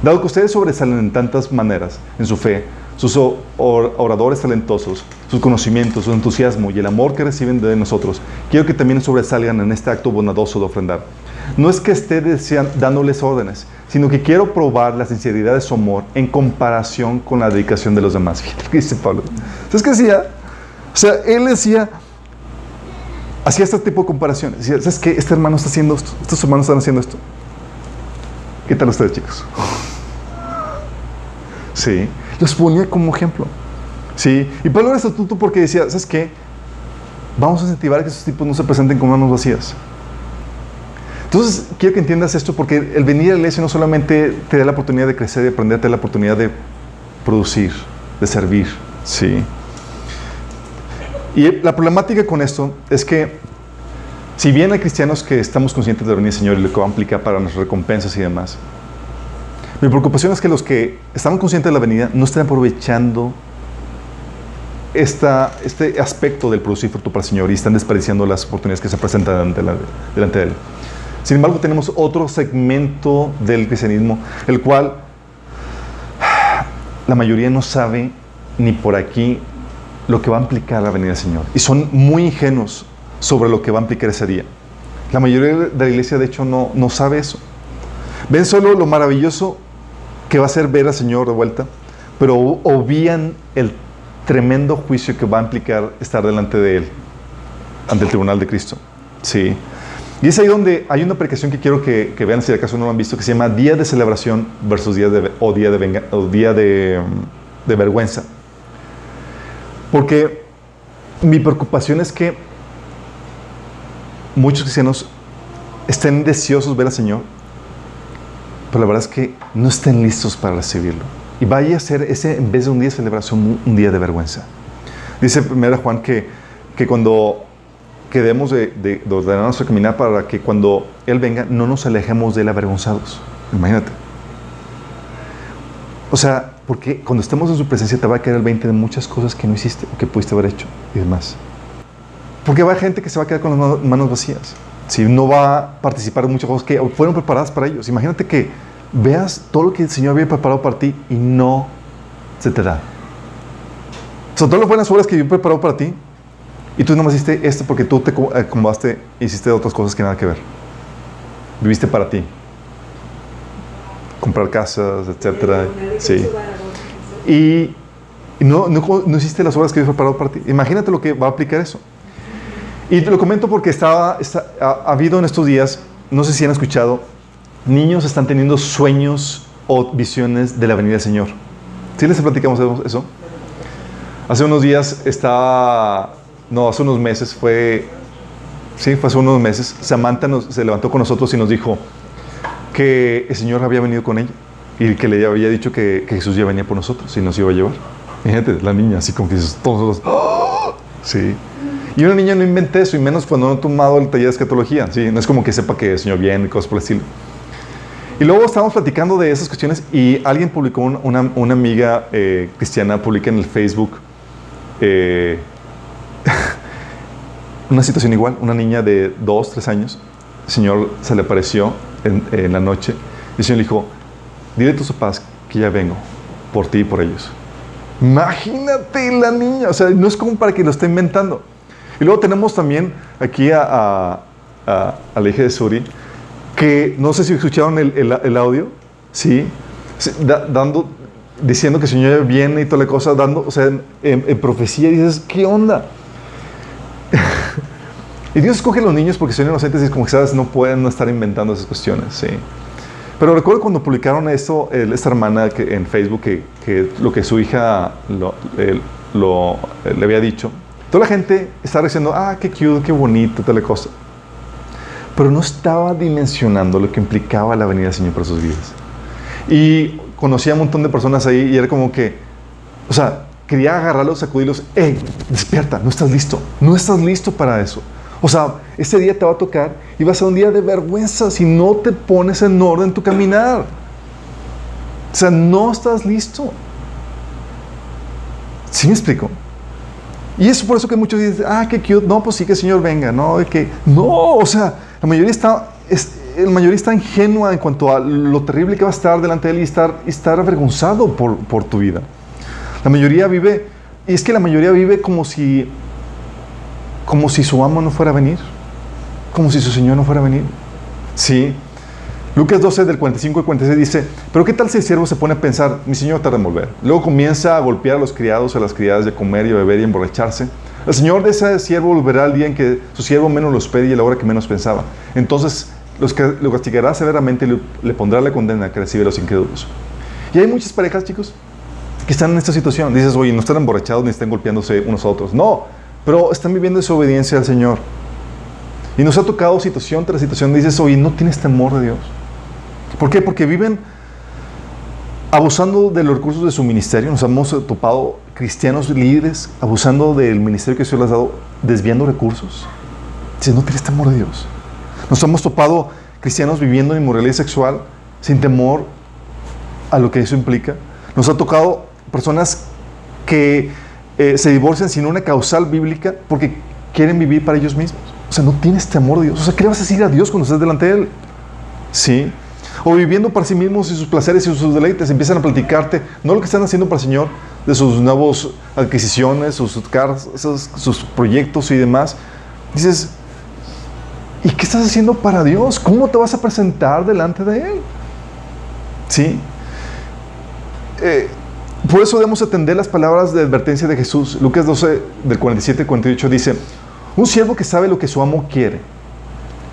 Dado que ustedes sobresalen en tantas maneras en su fe, sus oradores talentosos, sus conocimientos, su entusiasmo y el amor que reciben de nosotros, quiero que también sobresalgan en este acto bondadoso de ofrendar. No es que esté dándoles órdenes, sino que quiero probar la sinceridad de su amor en comparación con la dedicación de los demás. <laughs> Fíjate que dice Pablo. ¿Sabes qué decía? O sea, él decía, hacía este tipo de comparaciones. Decía, ¿sabes qué? Este hermano está haciendo esto, estos hermanos están haciendo esto. ¿Qué tal ustedes, chicos? <laughs> Sí, los ponía como ejemplo. Sí, y Pablo era estatuto porque decía, ¿sabes qué? Vamos a incentivar a que esos tipos no se presenten con manos vacías. Entonces, quiero que entiendas esto porque el venir a la iglesia no solamente te da la oportunidad de crecer, de aprender, te da la oportunidad de producir, de servir. Sí. Y la problemática con esto es que, si bien hay cristianos que estamos conscientes de la venida del Señor y lo que va a implicar para nuestras recompensas y demás, mi preocupación es que los que estamos conscientes de la venida no estén aprovechando esta, este aspecto del producir fruto para el Señor y están desperdiciando las oportunidades que se presentan delante, delante de Él. Sin embargo, tenemos otro segmento del cristianismo, el cual la mayoría no sabe ni por aquí lo que va a implicar la venida del Señor. Y son muy ingenuos sobre lo que va a implicar ese día. La mayoría de la iglesia, de hecho, no, no sabe eso. Ven solo lo maravilloso que va a ser ver al Señor de vuelta, pero obvían el tremendo juicio que va a implicar estar delante de Él, ante el tribunal de Cristo. Sí. Y es ahí donde hay una aplicación que quiero que, vean si acaso no lo han visto, que se llama Día de Celebración versus Día de, o Día, de, o día de, de Vergüenza. Porque mi preocupación es que muchos cristianos estén deseosos de ver al Señor, pero la verdad es que no estén listos para recibirlo. Y vaya a ser ese, en vez de un día de celebración, un día de vergüenza. Dice primero Juan que, que cuando quedemos de, de, de ordenar nuestro caminar para que cuando Él venga no nos alejemos de él avergonzados. Imagínate. O sea, porque cuando estemos en su presencia te va a caer el 20 de muchas cosas que no hiciste o que pudiste haber hecho y demás. Porque va gente que se va a quedar con las manos vacías. Si no va a participar en muchas cosas que fueron preparadas para ellos. Imagínate que veas todo lo que el Señor había preparado para ti y no se te da. O sea, todas las buenas obras que yo he preparado para ti y tú no me hiciste esto porque tú te acomodaste y hiciste otras cosas que nada que ver. Viviste para ti comprar casas, etcétera. Sí. Y, no, no, hiciste las obras que Dios preparado para ti. Imagínate lo que va a aplicar eso. Y te lo comento porque estaba, ha, habido en estos días, no sé si han escuchado, niños están teniendo sueños o visiones de la venida del Señor. ¿Sí les platicamos eso? Hace unos días estaba, no, hace unos meses fue, sí, fue hace unos meses, Samantha se levantó con nosotros y nos dijo, que el Señor había venido con ella y que le había dicho que, Jesús ya venía por nosotros y nos iba a llevar. Fíjate, la niña, así como que todos ¡Ah! Sí. Y una niña no inventa eso, y menos cuando no ha tomado el taller de escatología. ¿sí? No es como que sepa que viene y cosas por el estilo. Y luego estábamos platicando de esas cuestiones y alguien publicó, una, una, amiga eh, cristiana publica en el Facebook eh, <laughs> una situación igual. Una niña de dos, tres años, el Señor se le apareció en, la noche, y el Señor le dijo, dile a tus papás que ya vengo por ti y por ellos. Imagínate la niña, o sea, no es como para que lo esté inventando. Y luego tenemos también aquí a, a, a, la hija de Suri, que no sé si escucharon el, el, audio, ¿sí? dando, diciendo que el Señor viene y toda la cosa, dando, o sea, en, profecía, y dices, ¿qué onda? <laughs> Y Dios escoge a los niños porque son inocentes y como que sabes, no pueden estar inventando esas cuestiones, ¿sí? Pero recuerdo cuando publicaron esto, esta hermana que, en Facebook, que, lo que su hija lo, le había dicho, toda la gente estaba diciendo, ah, qué cute, qué bonito, tal cosa. Pero no estaba dimensionando lo que implicaba la venida del Señor para sus vidas. Y conocía a un montón de personas ahí y era como que, o sea, quería agarrarlos, sacudirlos, hey, despierta, no estás listo, no estás listo para eso. O sea, ese día te va a tocar y va a ser un día de vergüenza si no te pones en orden tu caminar. O sea, no estás listo. ¿Sí me explico? Y es por eso que muchos dicen, ah, qué cute, no, pues sí que el Señor venga, no, que no, o sea, la mayoría está, es, la mayoría está ingenua en cuanto a lo terrible que va a estar delante de Él y estar, estar avergonzado por, por tu vida. La mayoría vive, y es que la mayoría vive como si como si su amo no fuera a venir, como si su Señor no fuera a venir. Sí. Lucas 12 del 45 al 46 dice, pero ¿qué tal si el siervo se pone a pensar, mi señor tarda en volver? Luego comienza a golpear a los criados, a las criadas de comer y beber y emborracharse. El señor de ese siervo volverá al día en que su siervo menos lo espere y a la hora que menos pensaba. Entonces los que, lo castigará severamente y le pondrá la condena que recibe los incrédulos. Y hay muchas parejas, chicos, que están en esta situación. Dices, oye, no están emborrachados ni están golpeándose unos a otros. No, pero están viviendo desobediencia al Señor. Y nos ha tocado situación tras situación. Dices, oye, no tienes temor de Dios. ¿Por qué? Porque viven abusando de los recursos de su ministerio. Nos hemos topado cristianos líderes abusando del ministerio que Dios les ha dado, desviando recursos. Dices, no tienes temor de Dios. Nos hemos topado cristianos viviendo en inmoralidad sexual sin temor a lo que eso implica. Nos ha tocado personas que eh, se divorcian sin una causal bíblica porque quieren vivir para ellos mismos. O sea, no tienes temor de Dios. O sea, ¿qué le vas a decir a Dios cuando estés delante de Él? Sí. O viviendo para sí mismos y sus placeres y sus deleites. Empiezan a platicarte, no lo que están haciendo para el Señor, de sus nuevas adquisiciones, sus casas, sus proyectos y demás. Dices, ¿y qué estás haciendo para Dios? ¿Cómo te vas a presentar delante de Él? Sí. Eh, por eso debemos atender las palabras de advertencia de Jesús. Lucas 12, del 47 al 48 dice, un siervo que sabe lo que su amo quiere,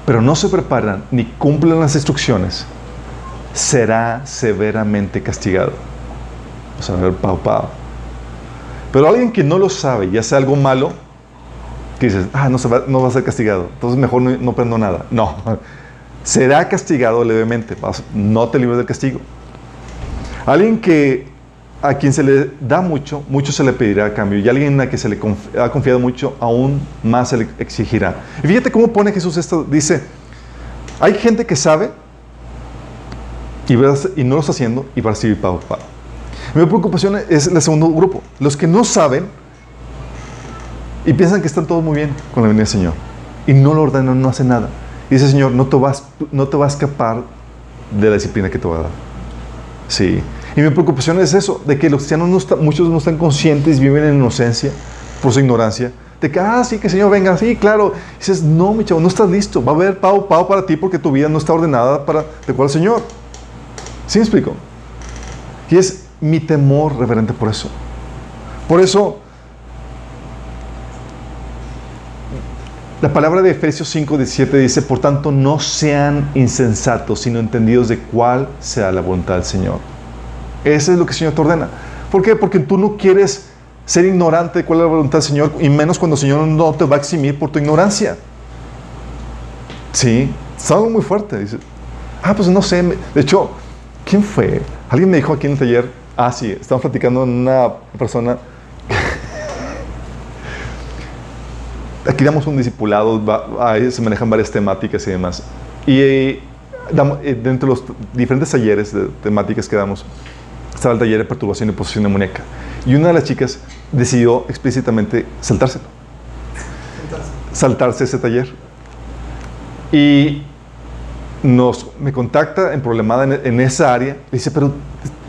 pero no se prepara ni cumple las instrucciones, será severamente castigado. O sea, ver, pau, pau. Pero alguien que no lo sabe y hace algo malo, que dices, ah, no, se va, no va a ser castigado, entonces mejor no, no prendo nada. No, <laughs> será castigado levemente, no te libres del castigo. Alguien que a quien se le da mucho, mucho se le pedirá a cambio. Y alguien a quien se le ha confiado mucho, aún más se le exigirá. Y fíjate cómo pone Jesús esto. Dice, hay gente que sabe y, y no lo está haciendo y va a recibir pago. pago. Mi preocupación es el segundo grupo. Los que no saben y piensan que están todos muy bien con la venida del Señor. Y no lo ordenan, no hacen nada. Y dice, Señor, no te vas, no te va a escapar de la disciplina que te va a dar. Sí. Y mi preocupación es eso, de que los cristianos, no muchos no están conscientes, viven en inocencia por su ignorancia. De que, ah, sí, que el Señor venga, sí, claro. Y dices, no, mi chavo, no estás listo. Va a haber pavo, pavo para ti porque tu vida no está ordenada para de cuál Señor. ¿Sí me explico? Y es mi temor reverente por eso. Por eso, la palabra de Efesios 5, 17 dice, por tanto, no sean insensatos, sino entendidos de cuál sea la voluntad del Señor. Eso es lo que el Señor te ordena. ¿Por qué? Porque tú no quieres ser ignorante de cuál es la voluntad del Señor, y menos cuando el Señor no te va a eximir por tu ignorancia. Sí, es algo muy fuerte. Dice, ah, pues no sé. De hecho, ¿quién fue? Alguien me dijo aquí en el taller, ah, sí, estamos platicando en una persona. aquí damos un discipulado, ahí se manejan varias temáticas y demás. Y eh, eh, dentro de los diferentes talleres de temáticas que damos, estaba el taller de perturbación y posesión demoníaca. Y una de las chicas decidió explícitamente saltárselo. Saltarse ese taller. Y nos, me contacta en problemada en, esa área. dice, pero,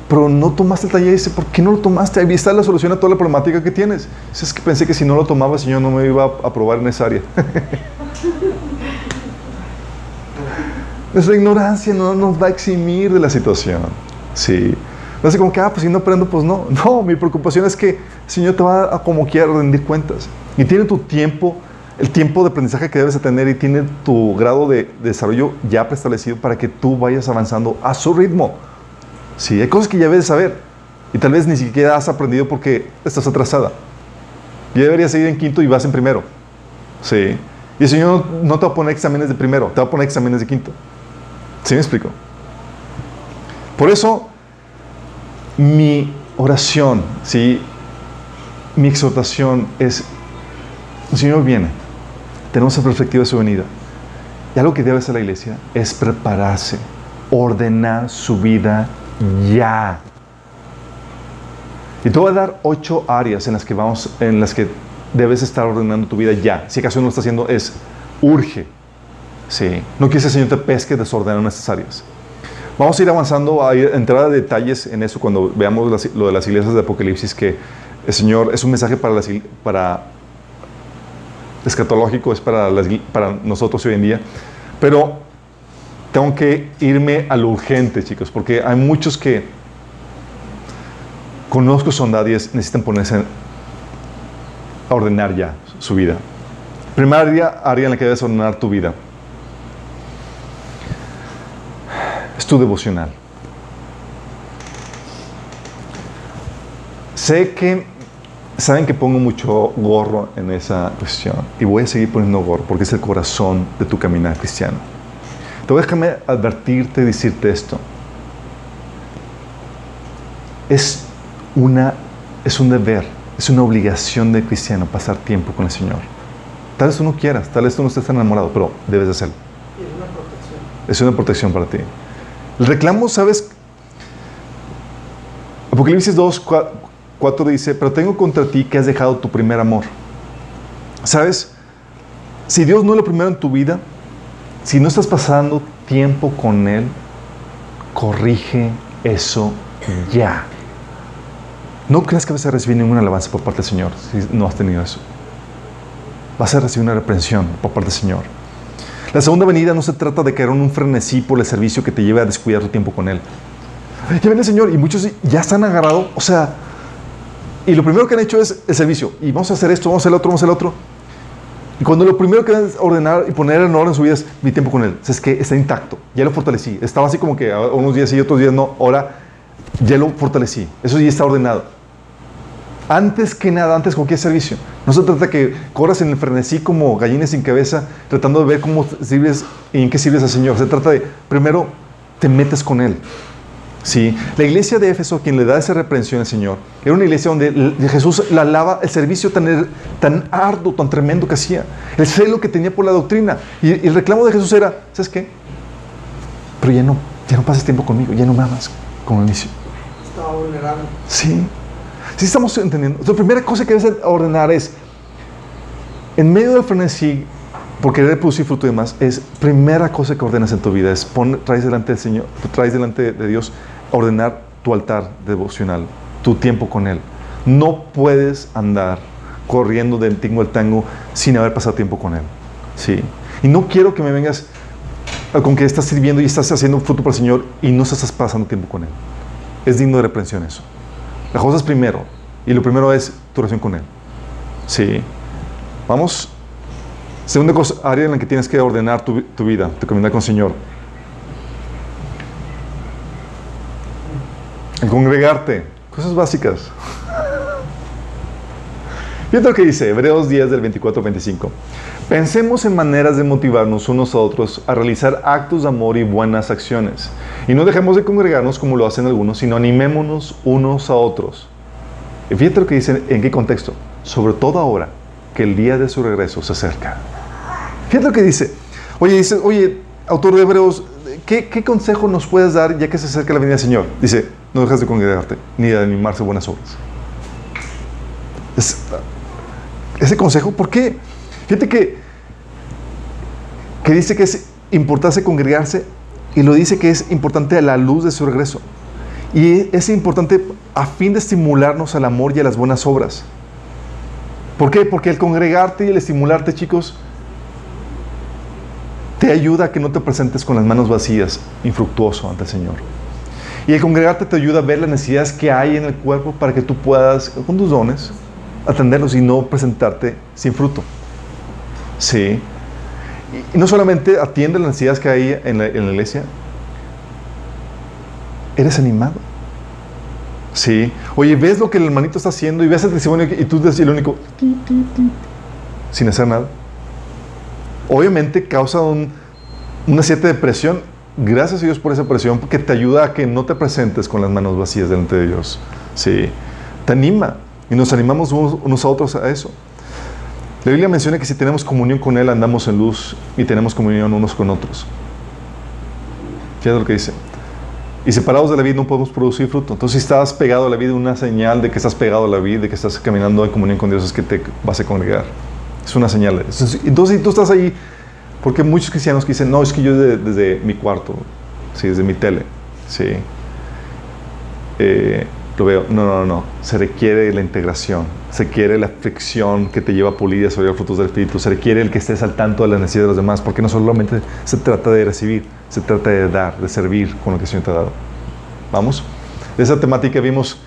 pero no tomaste el taller. dice, ¿por qué no lo tomaste? Ahí está la solución a toda la problemática que tienes. Dice, es que pensé que si no lo tomaba, el Señor no me iba a aprobar en esa área. <laughs> Nuestra ignorancia no nos va a eximir de la situación. Sí. No es como que, ah, pues si no aprendo, pues no. <laughs> No, mi preocupación es que el Señor te va a como quiera rendir cuentas. Y tiene tu tiempo, el tiempo de aprendizaje que debes de tener y tiene tu grado de, desarrollo ya preestablecido para que tú vayas avanzando a su ritmo. Sí, hay cosas que ya debes saber y tal vez ni siquiera has aprendido porque estás atrasada. Ya deberías seguir en quinto y vas en primero. Sí. Y el Señor no te va a poner exámenes de primero, te va a poner exámenes de quinto. ¿Sí me explico? Por eso mi oración, ¿sí? mi exhortación es, el Señor viene, tenemos la perspectiva de su venida. Y algo que debe hacer la iglesia es prepararse, ordenar su vida ya. Y te voy a dar ocho áreas en las que vamos, en las que debes estar ordenando tu vida ya. Si acaso no lo está haciendo, es urge. Sí. No quiere que el Señor te pesque desordenando estas áreas. Vamos a ir avanzando, a, ir, entrar a detalles en eso cuando veamos lo de las iglesias de Apocalipsis, que el Señor es un mensaje para, las, para escatológico, es para, para nosotros hoy en día. Pero tengo que irme a lo urgente, chicos, porque hay muchos que conozco son nadie necesitan ponerse a ordenar ya su vida. Primera área en la que debes ordenar tu vida es tu devocional. Sé que saben que pongo mucho gorro en esa cuestión y voy a seguir poniendo gorro porque es el corazón de tu caminar cristiano. Te voy a déjame advertirte y decirte esto. Es una es un deber, es una obligación de cristiano pasar tiempo con el Señor. Tal vez tú no quieras, tal vez tú no estés tan enamorado, pero debes de hacerlo. Es una protección. Es una protección para ti. El reclamo, ¿sabes? Apocalipsis 2, 4 dice, pero tengo contra ti que has dejado tu primer amor. ¿Sabes? Si Dios no es lo primero en tu vida, si no estás pasando tiempo con Él, corrige eso ya. No creas que vas a recibir ninguna alabanza por parte del Señor si no has tenido eso. Vas a recibir una reprensión por parte del Señor. La segunda venida no se trata de caer en un frenesí por el servicio que te lleve a descuidar tu tiempo con Él. Ya viene el Señor y muchos ya están agarrados, o sea, y lo primero que han hecho es el servicio. Y vamos a hacer esto, vamos a hacer el otro, vamos a hacer el otro. Y cuando lo primero que es ordenar y poner en orden su vida es mi tiempo con Él, es que está intacto, ya lo fortalecí. Estaba así como que unos días sí, otros días no, ahora ya lo fortalecí. Eso ya está ordenado antes que nada, antes cualquier servicio. No se trata que corras en el frenesí como gallinas sin cabeza, tratando de ver cómo sirves y en qué sirves al Señor. Se trata de, primero, te metes con Él. ¿Sí? La iglesia de Éfeso, quien le da esa reprensión al Señor, era una iglesia donde Jesús la alaba el servicio tan, tan arduo, tan tremendo que hacía, el celo que tenía por la doctrina. Y, el reclamo de Jesús era, ¿sabes qué? Pero ya no, ya no pases tiempo conmigo, ya no me amas como inicio. Estaba vulnerable. Sí. Si estamos entendiendo, la primera cosa que debes ordenar es, en medio del frenesí, por querer producir fruto y demás, es primera cosa que ordenas en tu vida, es pon, traes delante del Señor, traes delante de Dios, ordenar tu altar devocional, tu tiempo con Él. No puedes andar corriendo del tingo al tango sin haber pasado tiempo con Él. Sí. Y no quiero que me vengas con que estás sirviendo y estás haciendo fruto para el Señor y no estás pasando tiempo con Él. Es digno de reprensión eso. La cosa es primero. Y lo primero es tu relación con Él. Sí. Vamos. Segunda cosa, área en la que tienes que ordenar tu, tu vida, tu caminar con el Señor. El congregarte. Cosas básicas. <laughs> Fíjate lo que dice Hebreos 10 del 24 al 25. Pensemos en maneras de motivarnos unos a otros a realizar actos de amor y buenas acciones. Y no dejemos de congregarnos como lo hacen algunos, sino animémonos unos a otros. Fíjate lo que dice, en qué contexto. Sobre todo ahora que el día de su regreso se acerca. Fíjate lo que dice. Oye, dice, oye, autor de Hebreos, ¿qué, consejo nos puedes dar ya que se acerca la venida del Señor? Dice, no dejes de congregarte, ni de animarse buenas obras. ese consejo, ¿por qué? Fíjate que, que dice que es importante congregarse y lo dice que es importante a la luz de su regreso. Y es importante a fin de estimularnos al amor y a las buenas obras. ¿Por qué? Porque el congregarte y el estimularte, chicos, ayuda a que no te presentes con las manos vacías, infructuoso ante el Señor. Y el congregarte te ayuda a ver las necesidades que hay en el cuerpo para que tú puedas, con tus dones, atenderlos y no presentarte sin fruto. Sí. Y no solamente atiende las necesidades que hay en la, iglesia, eres animado. Sí. Oye, ves lo que el hermanito está haciendo y ves el testimonio y tú decís el único, sin hacer nada. Obviamente causa una cierta depresión. Gracias a Dios por esa presión, porque te ayuda a que no te presentes con las manos vacías delante de Dios. Sí. Te anima. Y nos animamos unos a otros a eso. La Biblia menciona que si tenemos comunión con Él, andamos en luz y tenemos comunión unos con otros. Fíjate lo que dice. Y separados de la vida no podemos producir fruto. Entonces, si estás pegado a la vida, una señal de que estás pegado a la vida, de que estás caminando en comunión con Dios, es que te vas a congregar. Es una señal. Entonces, si tú estás ahí, porque muchos cristianos que dicen, no, es que yo desde, mi cuarto, sí, desde mi tele, sí, eh, lo veo. No, no, no. Se requiere la integración Se quiere la aflicción que te lleva a pulir y a los frutos del Espíritu. Se requiere el que estés al tanto de las necesidades de los demás, porque no solamente se trata de recibir, se trata de dar, de servir con lo que el Señor te ha dado. ¿Vamos? De esa temática vimos,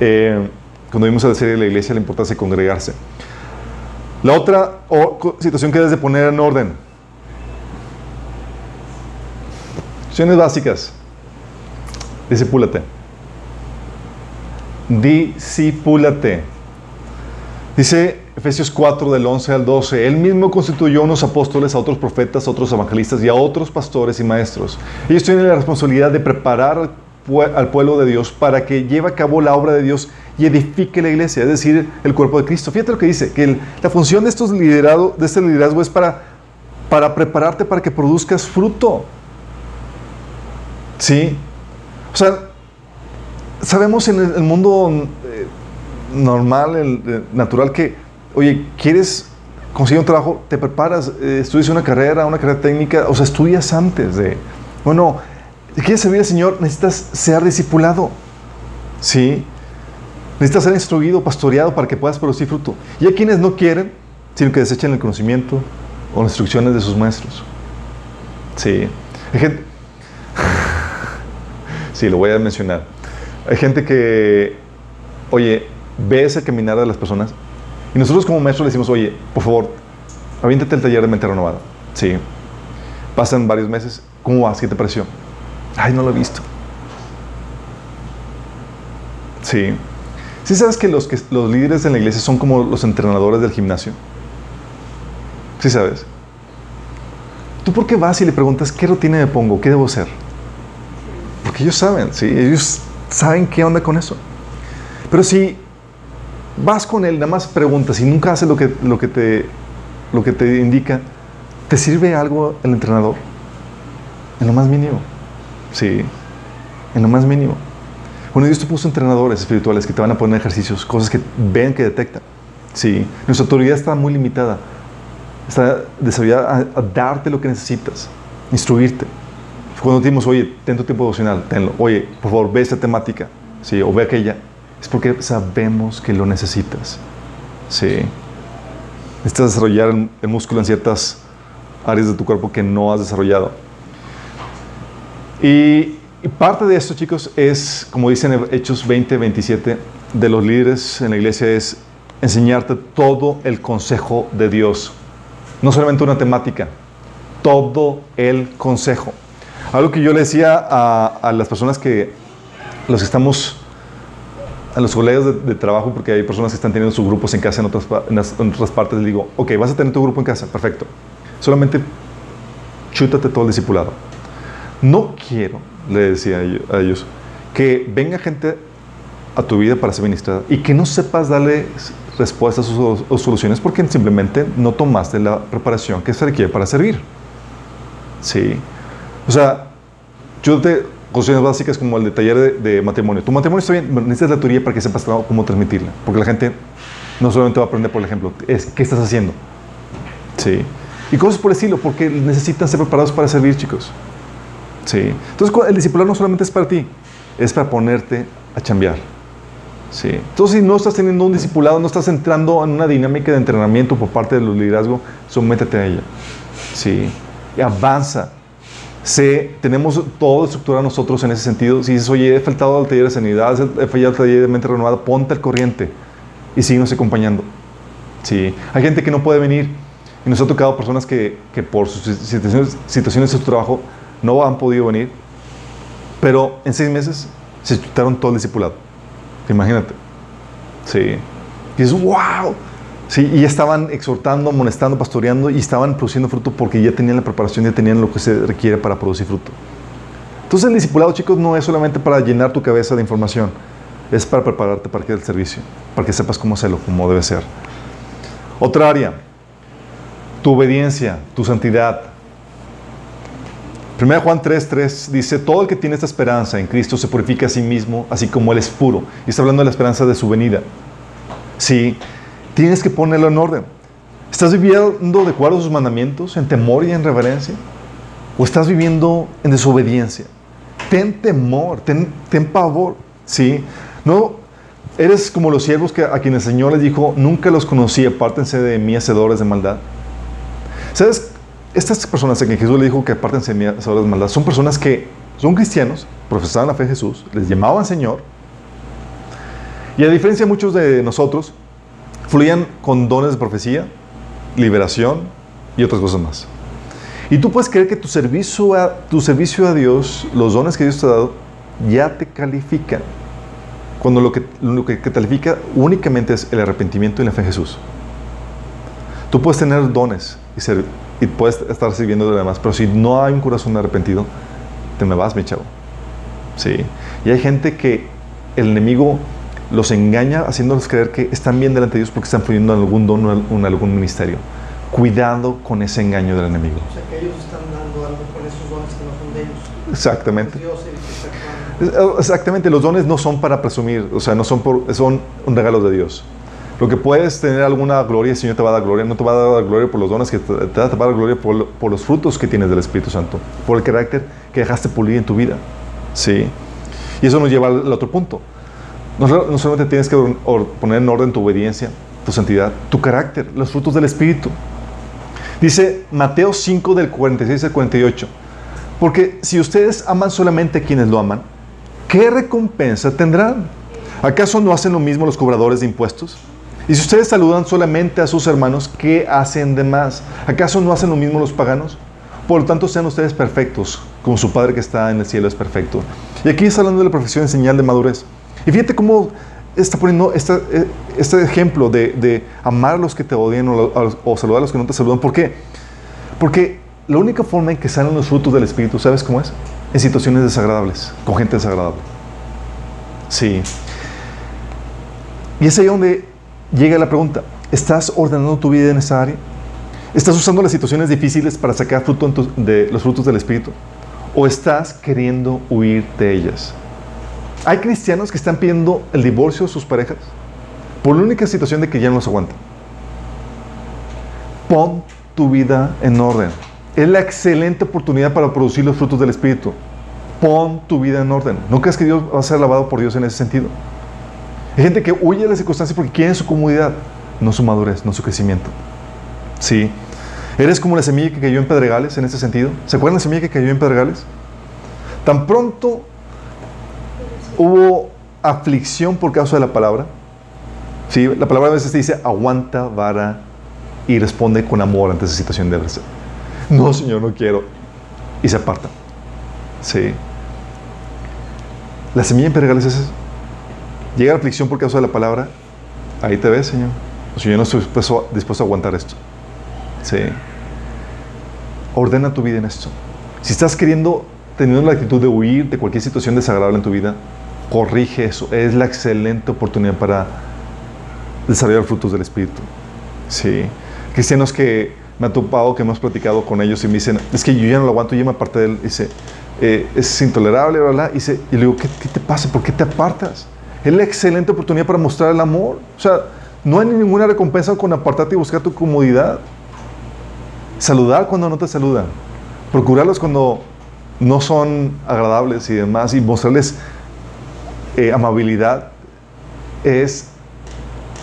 eh, cuando vimos a la serie de la iglesia, la importancia de congregarse. La otra situación que debes de poner en orden. Situaciones básicas. Discipúlate. Discipúlate. Dice Efesios 4 del 11 al 12, Él mismo constituyó unos apóstoles, a otros profetas, a otros evangelistas y a otros pastores y maestros. Ellos tienen la responsabilidad de preparar al pueblo de Dios para que lleve a cabo la obra de Dios y edifique la iglesia, es decir, el cuerpo de Cristo. Fíjate lo que dice, que la función de, estos liderado, de este liderazgo es para, para prepararte para que produzcas fruto. ¿Sí? O sea, sabemos en el, mundo eh, normal, el, eh, natural, que, oye, ¿quieres conseguir un trabajo? Te preparas, eh, estudias una carrera, una carrera técnica, o sea, estudias antes de... Bueno, si quieres servir al Señor, necesitas ser discipulado. ¿Sí? Necesitas ser instruido, pastoreado para que puedas producir fruto. Y hay quienes no quieren, sino que desechen el conocimiento o las instrucciones de sus maestros. Sí. Hay gente... <laughs> sí, lo voy a mencionar. Hay gente que, oye, ve ese caminar de las personas y nosotros como maestros le decimos, oye, por favor, aviéntate el taller de mente renovada. Sí. Pasan varios meses. ¿Cómo vas? ¿Qué te pareció? Ay, no lo he visto. Sí. ¿Sí sabes que los, que los líderes de la iglesia son como los entrenadores del gimnasio? ¿Sí sabes? ¿Tú por qué vas y le preguntas qué rutina me pongo? ¿Qué debo hacer? Porque ellos saben, ¿sí? Ellos saben qué onda con eso. Pero si vas con él, nada más preguntas y nunca haces lo que, lo que, te, lo que te indica, ¿te sirve algo el entrenador? En lo más mínimo. Sí, en lo más mínimo. Bueno, Dios te puso entrenadores espirituales que te van a poner ejercicios, cosas que ven, que detectan. Sí, nuestra autoridad está muy limitada. Está desarrollada a, darte lo que necesitas, instruirte. Cuando decimos, oye, ten tu tiempo devocional, tenlo. Oye, por favor, ve esta temática, sí, o ve aquella. Es porque sabemos que lo necesitas. Sí. Necesitas desarrollar el músculo en ciertas áreas de tu cuerpo que no has desarrollado. Y, parte de esto, chicos, es, como dicen Hechos 20, 27, de los líderes en la iglesia, es enseñarte todo el consejo de Dios. No solamente una temática, todo el consejo. Algo que yo le decía a, las personas que, los estamos, a los colegas de, trabajo, porque hay personas que están teniendo sus grupos en casa en otras, en otras partes, les digo, ok, vas a tener tu grupo en casa, perfecto. Solamente chútate todo el discipulado no quiero, le decía a ellos, que venga gente a tu vida para ser ministrada y que no sepas darle respuestas o, soluciones porque simplemente no tomaste la preparación que se requiere para servir. Sí. O sea, yo te cuestiones básicas como el de taller de, matrimonio. Tu matrimonio está bien, necesitas la teoría para que sepas cómo transmitirla. Porque la gente no solamente va a aprender por el ejemplo, es qué estás haciendo. Sí. Y cosas por el estilo, porque necesitan ser preparados para servir, chicos. Sí. Entonces, el discipular no solamente es para ti, es para ponerte a chambear. Sí. Entonces, si no estás teniendo un discipulado, no estás entrando en una dinámica de entrenamiento por parte del liderazgo, sométete a ella. Sí. Y avanza. Sé, tenemos todo estructurado nosotros en ese sentido. Si dices, oye, he faltado al taller de sanidad, he fallado al taller de mente renovada, ponte al corriente y síguenos acompañando. Sí. Hay gente que no puede venir y nos ha tocado personas que, que por sus situaciones, situaciones de su trabajo no han podido venir, pero en seis meses se chutaron todo el discipulado. Imagínate. Sí. Y es wow. Sí, y estaban exhortando, amonestando, pastoreando y estaban produciendo fruto porque ya tenían la preparación, ya tenían lo que se requiere para producir fruto. Entonces el discipulado, chicos, no es solamente para llenar tu cabeza de información, es para prepararte para que el servicio, para que sepas cómo hacerlo, cómo debe ser. Otra área, tu obediencia, tu santidad, 1 Juan 3:3 dice, todo el que tiene esta esperanza en Cristo se purifica a sí mismo, así como Él es puro. Y está hablando de la esperanza de su venida. Sí, tienes que ponerlo en orden. ¿Estás viviendo de acuerdo a sus mandamientos, en temor y en reverencia? ¿O estás viviendo en desobediencia? Ten temor, ten, ten pavor. ¿sí? No, Eres como los siervos que, a quienes el Señor les dijo, nunca los conocí, apártense de mí, hacedores de maldad. ¿Sabes? Estas personas a quien Jesús le dijo que hacedores de maldad, son personas que son cristianos, profesaban la fe de Jesús, les llamaban Señor, y a diferencia de muchos de nosotros, fluían con dones de profecía, liberación y otras cosas más. Y tú puedes creer que tu servicio a, tu servicio a Dios, los dones que Dios te ha dado, ya te califican. Cuando lo que, lo que califica únicamente es el arrepentimiento y la fe en Jesús. Tú puedes tener dones y, ser, y puedes estar sirviendo de los demás, pero si no hay un corazón arrepentido, te me vas, mi chavo. Sí. Y hay gente que el enemigo los engaña haciéndoles creer que están bien delante de Dios porque están fluyendo en algún don o en algún ministerio. Cuidado con ese engaño del enemigo. O sea, que ellos están dando algo con esos dones que no son de ellos. Exactamente. Es Dios el que está actuando. Exactamente, los dones no son para presumir, o sea, no son por, son un regalo de Dios. Lo que puedes tener alguna gloria, el Señor te va a dar gloria, no te va a dar gloria por los dones que te, te va a dar gloria por, lo- por los frutos que tienes del Espíritu Santo, por el carácter que dejaste pulir en tu vida. Sí. Y eso nos lleva al, otro punto. No, solamente tienes que poner en orden tu obediencia, tu santidad, tu carácter, los frutos del Espíritu. Dice Mateo 5 del 46 al 48. Porque si ustedes aman solamente a quienes lo aman, ¿qué recompensa tendrán? ¿Acaso no hacen lo mismo los cobradores de impuestos? Y si ustedes saludan solamente a sus hermanos, ¿qué hacen de más? ¿Acaso no hacen lo mismo los paganos? Por lo tanto, sean ustedes perfectos, como su Padre que está en el cielo es perfecto. Y aquí está hablando de la profesión en señal de madurez. Y fíjate cómo está poniendo eh, este ejemplo de, amar a los que te odian o, o saludar a los que no te saludan. ¿Por qué? Porque la única forma en que salen los frutos del Espíritu, ¿sabes cómo es? En situaciones desagradables, con gente desagradable. Sí. Y es ahí donde llega la pregunta, ¿estás ordenando tu vida en esa área? ¿Estás usando las situaciones difíciles para sacar fruto de los frutos del Espíritu? ¿O estás queriendo huir de ellas? Hay cristianos que están pidiendo el divorcio de sus parejas por la única situación de que ya no los aguantan. Pon tu vida en orden. Es la excelente oportunidad para producir los frutos del Espíritu. Pon tu vida en orden. ¿No crees que Dios va a ser alabado por Dios en ese sentido? Hay gente que huye de las circunstancias porque quiere su comodidad, no su madurez, no su crecimiento. Sí. Eres como la semilla que cayó en pedregales en ese sentido. ¿Se acuerdan la semilla que cayó en pedregales? Tan pronto hubo aflicción por causa de la palabra. Sí, la palabra a veces te dice aguanta vara y responde con amor ante esa situación de adversidad. No, Señor, no quiero. Y se aparta. Sí. La semilla en pedregales es eso. Llega la aflicción por causa de la palabra. Ahí te ves, Señor. O sea, yo no estoy dispuesto, dispuesto a aguantar esto. Sí. Ordena tu vida en esto. Si estás queriendo, teniendo la actitud de huir de cualquier situación desagradable en tu vida, corrige eso. Es la excelente oportunidad para desarrollar frutos del Espíritu. Sí. Cristianos que me han topado, que hemos platicado con ellos y me dicen, es que yo ya no lo aguanto, yo me aparté de él. Dice, eh, es intolerable, bla, bla. Y, dice, y le digo, ¿qué, qué te pasa? ¿Por qué te apartas? Es la excelente oportunidad para mostrar el amor. O sea, no hay ninguna recompensa con apartarte y buscar tu comodidad. Saludar cuando no te saludan. Procurarlos cuando no son agradables y demás. Y mostrarles eh, amabilidad es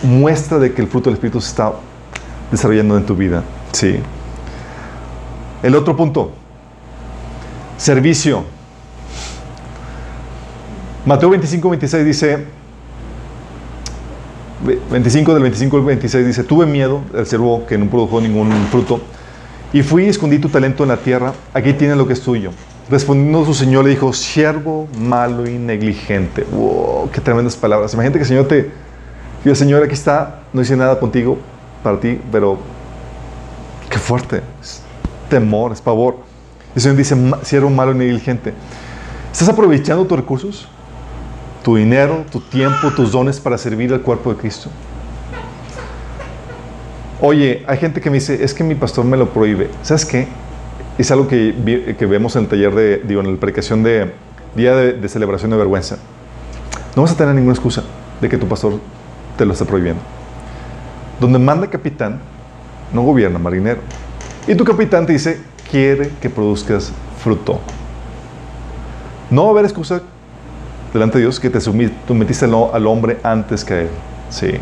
muestra de que el fruto del Espíritu se está desarrollando en tu vida. Sí. El otro punto. Servicio. Mateo 25, 26 dice, 25 del 25 al 26 dice, tuve miedo del siervo que no produjo ningún fruto y fui y escondí tu talento en la tierra, aquí tienes lo que es tuyo. Respondiendo su señor le dijo, siervo malo y negligente. Wow, qué tremendas palabras. Imagínate que el Señor te, dice, Señor, aquí está, no hice nada contigo para ti, pero qué fuerte. Es temor, es pavor. El Señor dice, "Ma- siervo malo y negligente. ¿Estás aprovechando tus recursos? Tu dinero, tu tiempo, tus dones para servir al cuerpo de Cristo. Oye, hay gente que me dice, es que mi pastor me lo prohíbe. ¿Sabes qué? Es algo que, vemos en el taller de, digo, en la predicación de Día de, de Celebración de Vergüenza. No vas a tener ninguna excusa de que tu pastor te lo esté prohibiendo. Donde manda capitán, no gobierna marinero. Y tu capitán te dice, quiere que produzcas fruto. No va a haber excusa delante de Dios que te sometiste al hombre antes que a Él. Sí.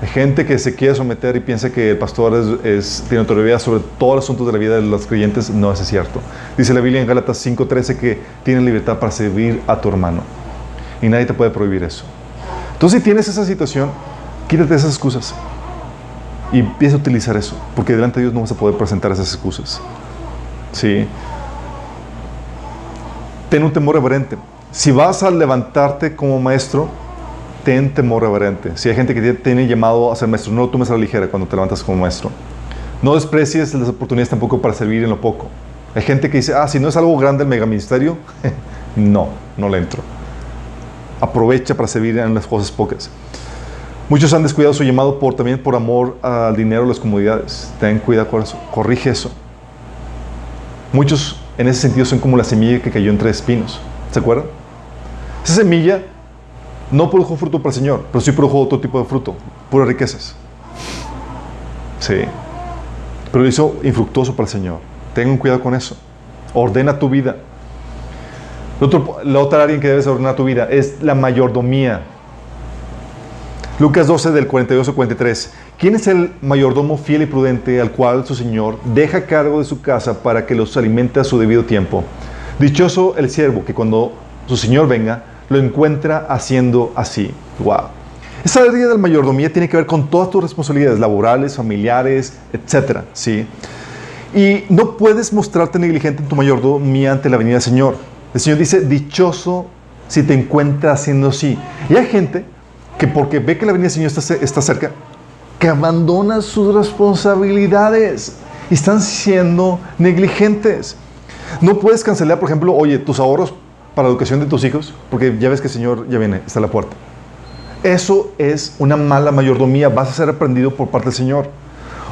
Hay gente que se quiere someter y piensa que el pastor tiene autoridad sobre todos los asuntos de la vida de los creyentes. No, es cierto. Dice la Biblia en Gálatas 5.13 que tienes libertad para servir a tu hermano. Y nadie te puede prohibir eso. Entonces, si tienes esa situación, quítate esas excusas. Y empieza a utilizar eso. Porque delante de Dios no vas a poder presentar esas excusas. Sí. Ten un temor reverente. Si vas a levantarte como maestro, ten temor reverente. Si hay gente que tiene llamado a ser maestro, no lo tomes a la ligera cuando te levantas como maestro. No desprecies las oportunidades tampoco para servir en lo poco. Hay gente que dice, ah, si no es algo grande el megaministerio, <laughs> no, no le entro. Aprovecha para servir en las cosas pocas. Muchos han descuidado su llamado por, también por amor al dinero y las comodidades. Ten cuidado con eso, corrige eso. Muchos en ese sentido son como la semilla que cayó entre espinos. ¿Se acuerdan? Esa semilla no produjo fruto para el Señor, pero sí produjo otro tipo de fruto, puras riquezas. Sí. Pero hizo infructuoso para el Señor. Tengan cuidado con eso. Ordena tu vida. la otra área en que debes ordenar tu vida es la mayordomía. Lucas 12 del 42 al 43. ¿Quién es el mayordomo fiel y prudente al cual su Señor deja cargo de su casa para que los alimente a su debido tiempo? Dichoso el siervo que cuando su Señor venga, lo encuentra haciendo así. Wow. Esa área de la mayordomía tiene que ver con todas tus responsabilidades laborales, familiares, etcétera, ¿sí? Y no puedes mostrarte negligente en tu mayordomía ante la venida del Señor. El Señor dice, dichoso si te encuentra haciendo así. Y hay gente que porque ve que la venida del Señor está, está cerca, que abandona sus responsabilidades y están siendo negligentes. No puedes cancelar, por ejemplo, oye, tus ahorros para la educación de tus hijos, porque ya ves que el Señor ya viene, está a la puerta. Eso es una mala mayordomía, vas a ser aprendido por parte del Señor.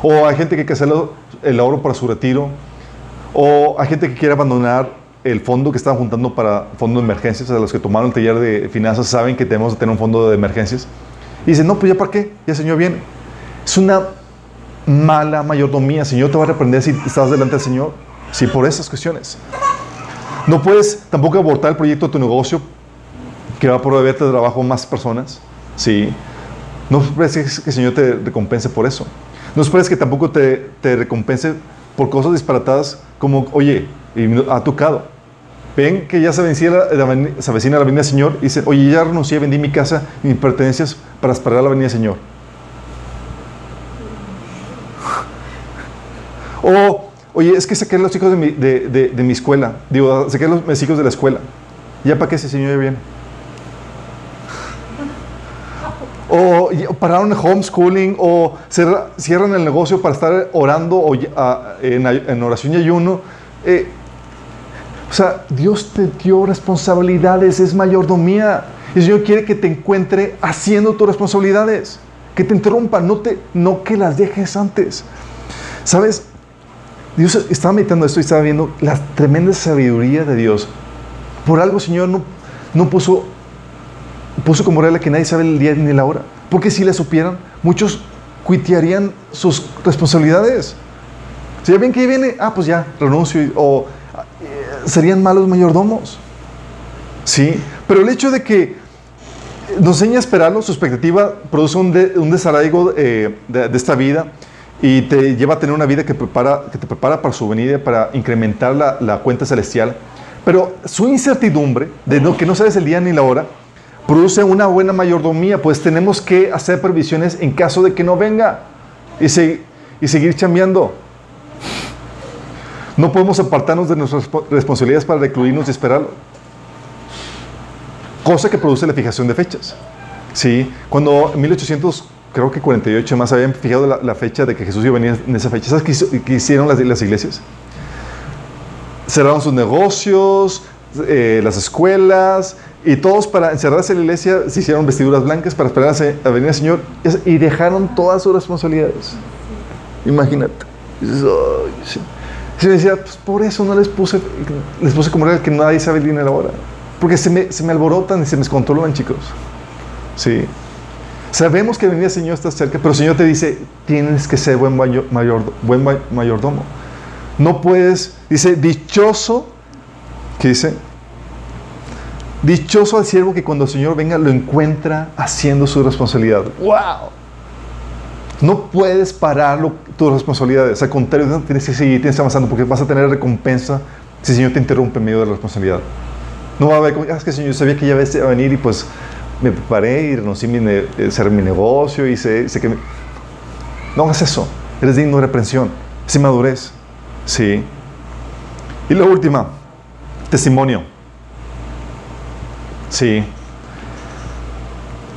O hay gente que quiere el ahorro para su retiro, o hay gente que quiere abandonar el fondo que estaban juntando para fondo de emergencias, o sea, los que tomaron el taller de finanzas saben que tenemos que tener un fondo de emergencias. Y dicen, no, pues ya para qué, ya el Señor viene. Es una mala mayordomía. El Señor te va a reprender si estás delante del Señor. Sí, por esas cuestiones. No puedes tampoco abortar el proyecto de tu negocio que va a proveerte de trabajo a más personas. Sí. No esperes que el Señor te recompense por eso. No esperes que tampoco te, te recompense por cosas disparatadas como, oye, ha tocado. Ven que ya se, vencía la, la del Señor y dice, oye, ya renuncié, vendí mi casa mis pertenencias para esperar la venida del Señor. O Oye, es que saqué los hijos de mi, de, de, mi escuela. Digo, saqué a los, mis hijos de la escuela. ¿Ya para qué ese señor viene? O pararon homeschooling, o cierran el negocio para estar orando o, en, oración y ayuno. Eh, o sea, Dios te dio responsabilidades, es mayordomía. El Señor quiere que te encuentre haciendo tus responsabilidades, que te interrumpa, no, te, no que las dejes antes. ¿Sabes? Dios estaba meditando esto y estaba viendo la tremenda sabiduría de Dios. Por algo, Señor, no, no puso, puso como regla que nadie sabe el día ni la hora. Porque si le supieran, muchos cuitearían sus responsabilidades. Si ya ven que viene, ah, pues ya, renuncio. O eh, serían malos mayordomos. Sí, pero el hecho de que nos enseña a esperarlo, su expectativa produce un, desarraigo eh, de, de esta vida y te lleva a tener una vida que, prepara, que te prepara para su venida, para incrementar la, la cuenta celestial. Pero su incertidumbre, de no, que no sabes el día ni la hora, produce una buena mayordomía, pues tenemos que hacer previsiones en caso de que no venga y, y seguir chambeando. No podemos apartarnos de nuestras responsabilidades para recluirnos y esperarlo. Cosa que produce la fijación de fechas. ¿Sí? Cuando en 1800 creo que 48 más habían fijado la, fecha de que Jesús iba a venir en esa fecha. ¿Sabes qué, hicieron las, las, iglesias? Cerraron sus negocios, eh, las escuelas, y todos para encerrarse en la iglesia se hicieron vestiduras blancas para esperar a venir al Señor y dejaron todas sus responsabilidades. Imagínate. Y se decía, pues por eso no les puse, les puse como regla que nadie sabe el día ni la hora. Porque se me, se me alborotan y se me descontrolan, chicos. Sí. Sabemos que venía el Señor está cerca, pero el Señor te dice, tienes que ser buen, mayor, buen mayordomo. No puedes, dice, dichoso, ¿qué dice? Dichoso al siervo que cuando el Señor venga lo encuentra haciendo su responsabilidad. ¡Wow! No puedes parar tus responsabilidades. Al contrario, tienes que seguir, tienes que avanzando porque vas a tener recompensa si el Señor te interrumpe en medio de la responsabilidad. No va a haber, ah, es que el Señor sabía que ya iba a venir y pues me preparé y renuncié a hacer mi negocio y sé, que... No hagas eso. Eres digno de reprensión. Es inmadurez. Sí. Y la última, testimonio. Sí.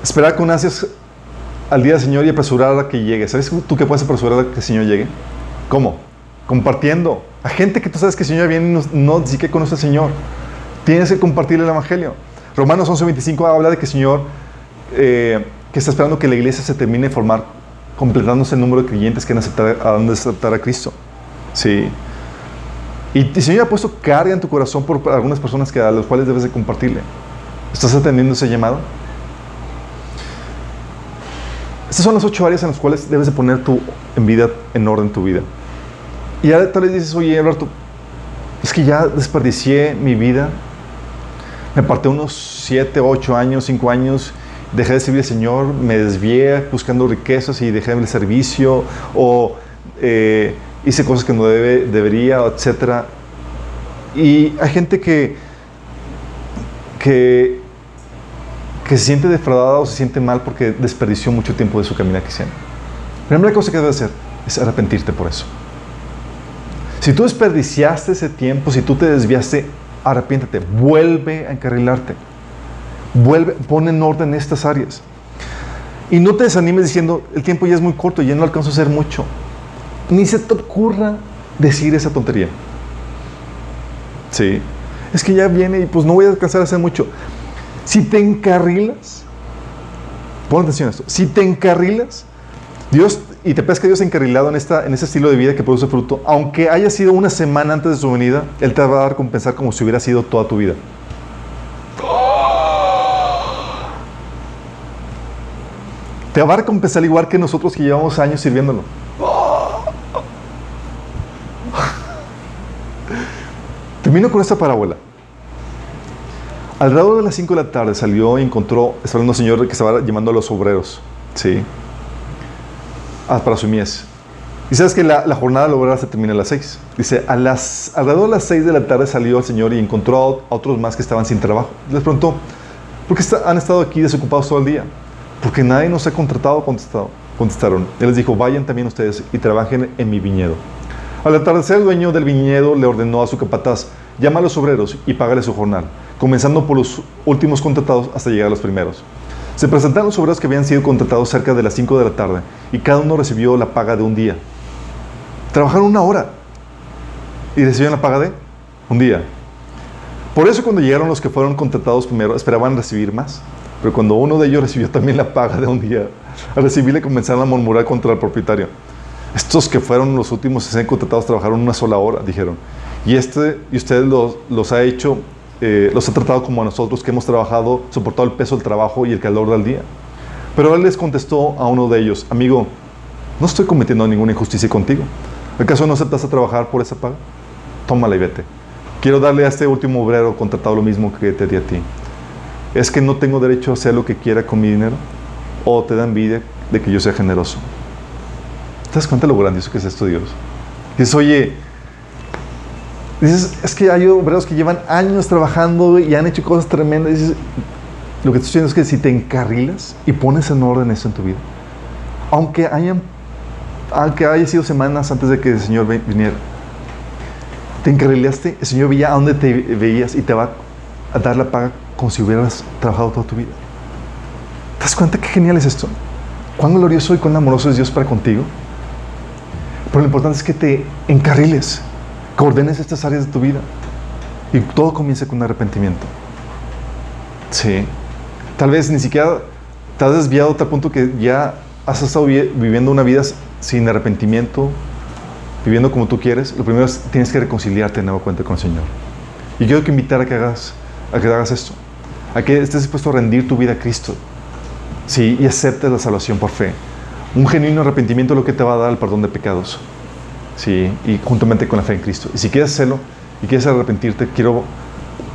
Esperar con ansias al día del Señor y apresurar a que llegue. ¿Sabes tú qué puedes apresurar a que el Señor llegue? ¿Cómo? Compartiendo. A gente que tú sabes que el Señor viene y no, no que conoce al Señor. Tienes que compartir el Evangelio. Romanos 11:25 habla de que el Señor, eh, que está esperando que la iglesia se termine de formar, completándose el número de creyentes que han aceptar, de aceptar a Cristo. Sí. Y el Señor ha puesto carga en tu corazón por algunas personas que, a las cuales debes de compartirle. ¿Estás atendiendo ese llamado? Estas son las ocho áreas en las cuales debes de poner tu en vida, en orden tu vida. Y ya tal vez dices, oye, Alberto, es que ya desperdicié mi vida. Me aparté unos siete, ocho años, cinco años, dejé de servir al Señor, me desvié buscando riquezas y dejé el servicio, o eh, hice cosas que no debe, debería, etc. Y hay gente que, que que se siente defraudada o se siente mal porque desperdició mucho tiempo de su camino cristiana. La primera cosa que debe hacer es arrepentirte por eso. Si tú desperdiciaste ese tiempo, si tú te desviaste, arrepiéntete, vuelve a encarrilarte. Vuelve, pon en orden estas áreas. Y no te desanimes diciendo, el tiempo ya es muy corto, ya no alcanzo a hacer mucho. Ni se te ocurra decir esa tontería. Sí. Es que ya viene y pues no voy a alcanzar a hacer mucho. Si te encarrilas, pon atención a esto, si te encarrilas, Dios, y te pesca Dios encarrilado en, esta, en ese estilo de vida que produce fruto, aunque haya sido una semana antes de su venida, Él te va a dar compensar como si hubiera sido toda tu vida. Te va a recompensar igual que nosotros que llevamos años sirviéndolo. <laughs> Termino con esta parábola. Alrededor de las 5 de la tarde salió y encontró, estaba hablando un señor que estaba llamando a los obreros, ¿sí? Ah, para su mies. Y sabes que la, jornada laboral se termina a las 6. Dice, a las, alrededor de las 6 de la tarde salió el señor y encontró a otros más que estaban sin trabajo. Les preguntó, ¿por qué han estado aquí desocupados todo el día? Porque nadie nos ha contratado, contestado, contestaron. Él les dijo, vayan también ustedes y trabajen en mi viñedo. Al atardecer, el dueño del viñedo le ordenó a su capataz, llama a los obreros y págale su jornal comenzando por los últimos contratados hasta llegar a los primeros. Se presentaron los obreros que habían sido contratados cerca de las 5 de la tarde y cada uno recibió la paga de un día. Trabajaron una hora y recibieron la paga de un día. Por eso cuando llegaron los que fueron contratados primero esperaban recibir más. Pero cuando uno de ellos recibió también la paga de un día, al recibirle comenzaron a murmurar contra el propietario. Estos que fueron los últimos 60 contratados trabajaron una sola hora, dijeron. Y, este, y usted los, los ha hecho eh, los ha tratado como a nosotros que hemos trabajado, soportado el peso del trabajo y el calor del día. Pero él les contestó a uno de ellos, amigo, no estoy cometiendo ninguna injusticia contigo. ¿Acaso no aceptas a trabajar por esa paga? Tómala y vete. Quiero darle a este último obrero contratado lo mismo que te di a ti. ¿Es que no tengo derecho a hacer lo que quiera con mi dinero? ¿O te da envidia de que yo sea generoso? ¿Te das cuenta de lo grandioso que es esto, Dios? Dices, oye, Dices, es que hay obreros que llevan años trabajando y han hecho cosas tremendas. Dices, lo que estoy diciendo es que si te encarrilas y pones en orden eso en tu vida, aunque hayan, aunque haya sido semanas antes de que el Señor viniera, te encarrilaste, el Señor veía a dónde te veías y te va a dar la paga como si hubieras trabajado toda tu vida. ¿Te das cuenta qué genial es esto? Cuán glorioso y cuán amoroso es Dios para contigo. Pero lo importante es que te encarriles que ordenes estas áreas de tu vida. Y todo comienza con un arrepentimiento. Sí. Tal vez ni siquiera te has desviado a tal punto que ya has estado viviendo una vida sin arrepentimiento, viviendo como tú quieres. Lo primero es tienes que reconciliarte de nuevo cuenta con el Señor. Y quiero que invitar a que hagas, a que hagas esto. A que estés dispuesto a rendir tu vida a Cristo. Sí, y aceptes la salvación por fe. Un genuino arrepentimiento es lo que te va a dar el perdón de pecados. Y juntamente con la fe en Cristo. Y si quieres hacerlo y quieres arrepentirte, quiero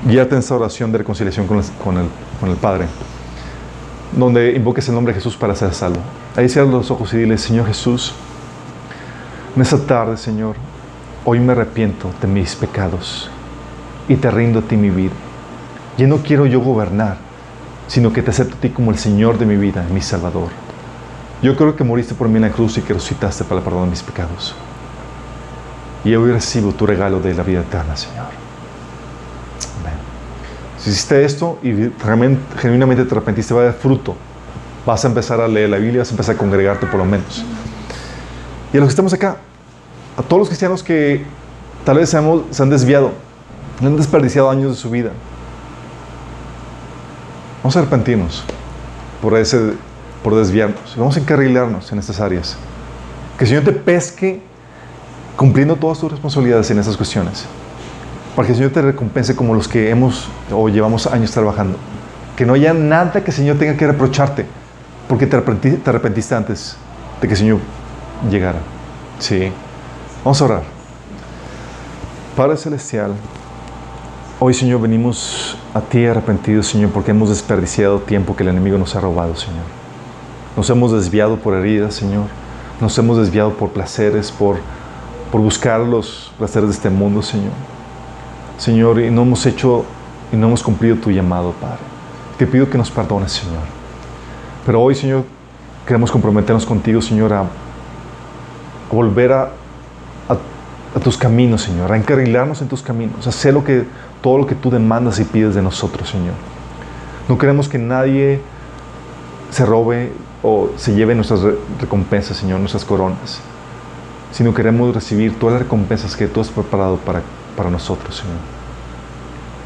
guíate en esta oración de reconciliación con el, Padre, donde invoques el nombre de Jesús para ser salvo. Ahí cierra los ojos y dile, Señor Jesús, en esta tarde, Señor, hoy me arrepiento de mis pecados y te rindo a ti mi vida. Ya no quiero yo gobernar, sino que te acepto a ti como el Señor de mi vida, mi Salvador. Yo creo que moriste por mí en la cruz y que resucitaste para el perdón de mis pecados. Y hoy recibo tu regalo de la vida eterna, Señor. Amén. Si hiciste esto y genuinamente te arrepentiste, va a dar fruto. Vas a empezar a leer la Biblia, vas a empezar a congregarte por lo menos. Y a los que estamos acá, a todos los cristianos que tal vez se han, se han desviado, han desperdiciado años de su vida, vamos a arrepentirnos por, ese, por desviarnos. Vamos a encarrilarnos en estas áreas. Que el Señor te pesque cumpliendo todas tus responsabilidades en esas cuestiones. Para que el Señor te recompense como los que hemos o llevamos años trabajando. Que no haya nada que el Señor tenga que reprocharte porque te arrepentiste, te arrepentiste antes de que el Señor llegara. Sí. Vamos a orar. Padre Celestial, hoy Señor venimos a ti arrepentidos Señor porque hemos desperdiciado tiempo que el enemigo nos ha robado Señor. Nos hemos desviado por heridas Señor. Nos hemos desviado por placeres, por, por buscar los placeres de este mundo Señor. Señor, y no hemos hecho y no hemos cumplido tu llamado Padre. Te pido que nos perdones Señor. Pero hoy Señor queremos comprometernos contigo Señor a volver a, a, tus caminos, Señor, a encarrilarnos en tus caminos, a hacer lo que, todo lo que tú demandas y pides de nosotros, Señor. No queremos que nadie se robe o se lleve nuestras recompensas, Señor, nuestras coronas, sino queremos recibir todas las recompensas que tú has preparado para, para nosotros, Señor.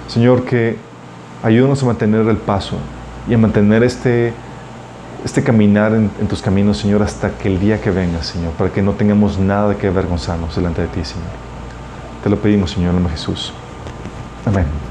Señor, que ayúdanos a mantener el paso y a mantener este este caminar en, tus caminos, Señor, hasta que el día que venga, Señor, para que no tengamos nada que avergonzarnos delante de ti, Señor. Te lo pedimos, Señor, en nombre de Jesús. Amén.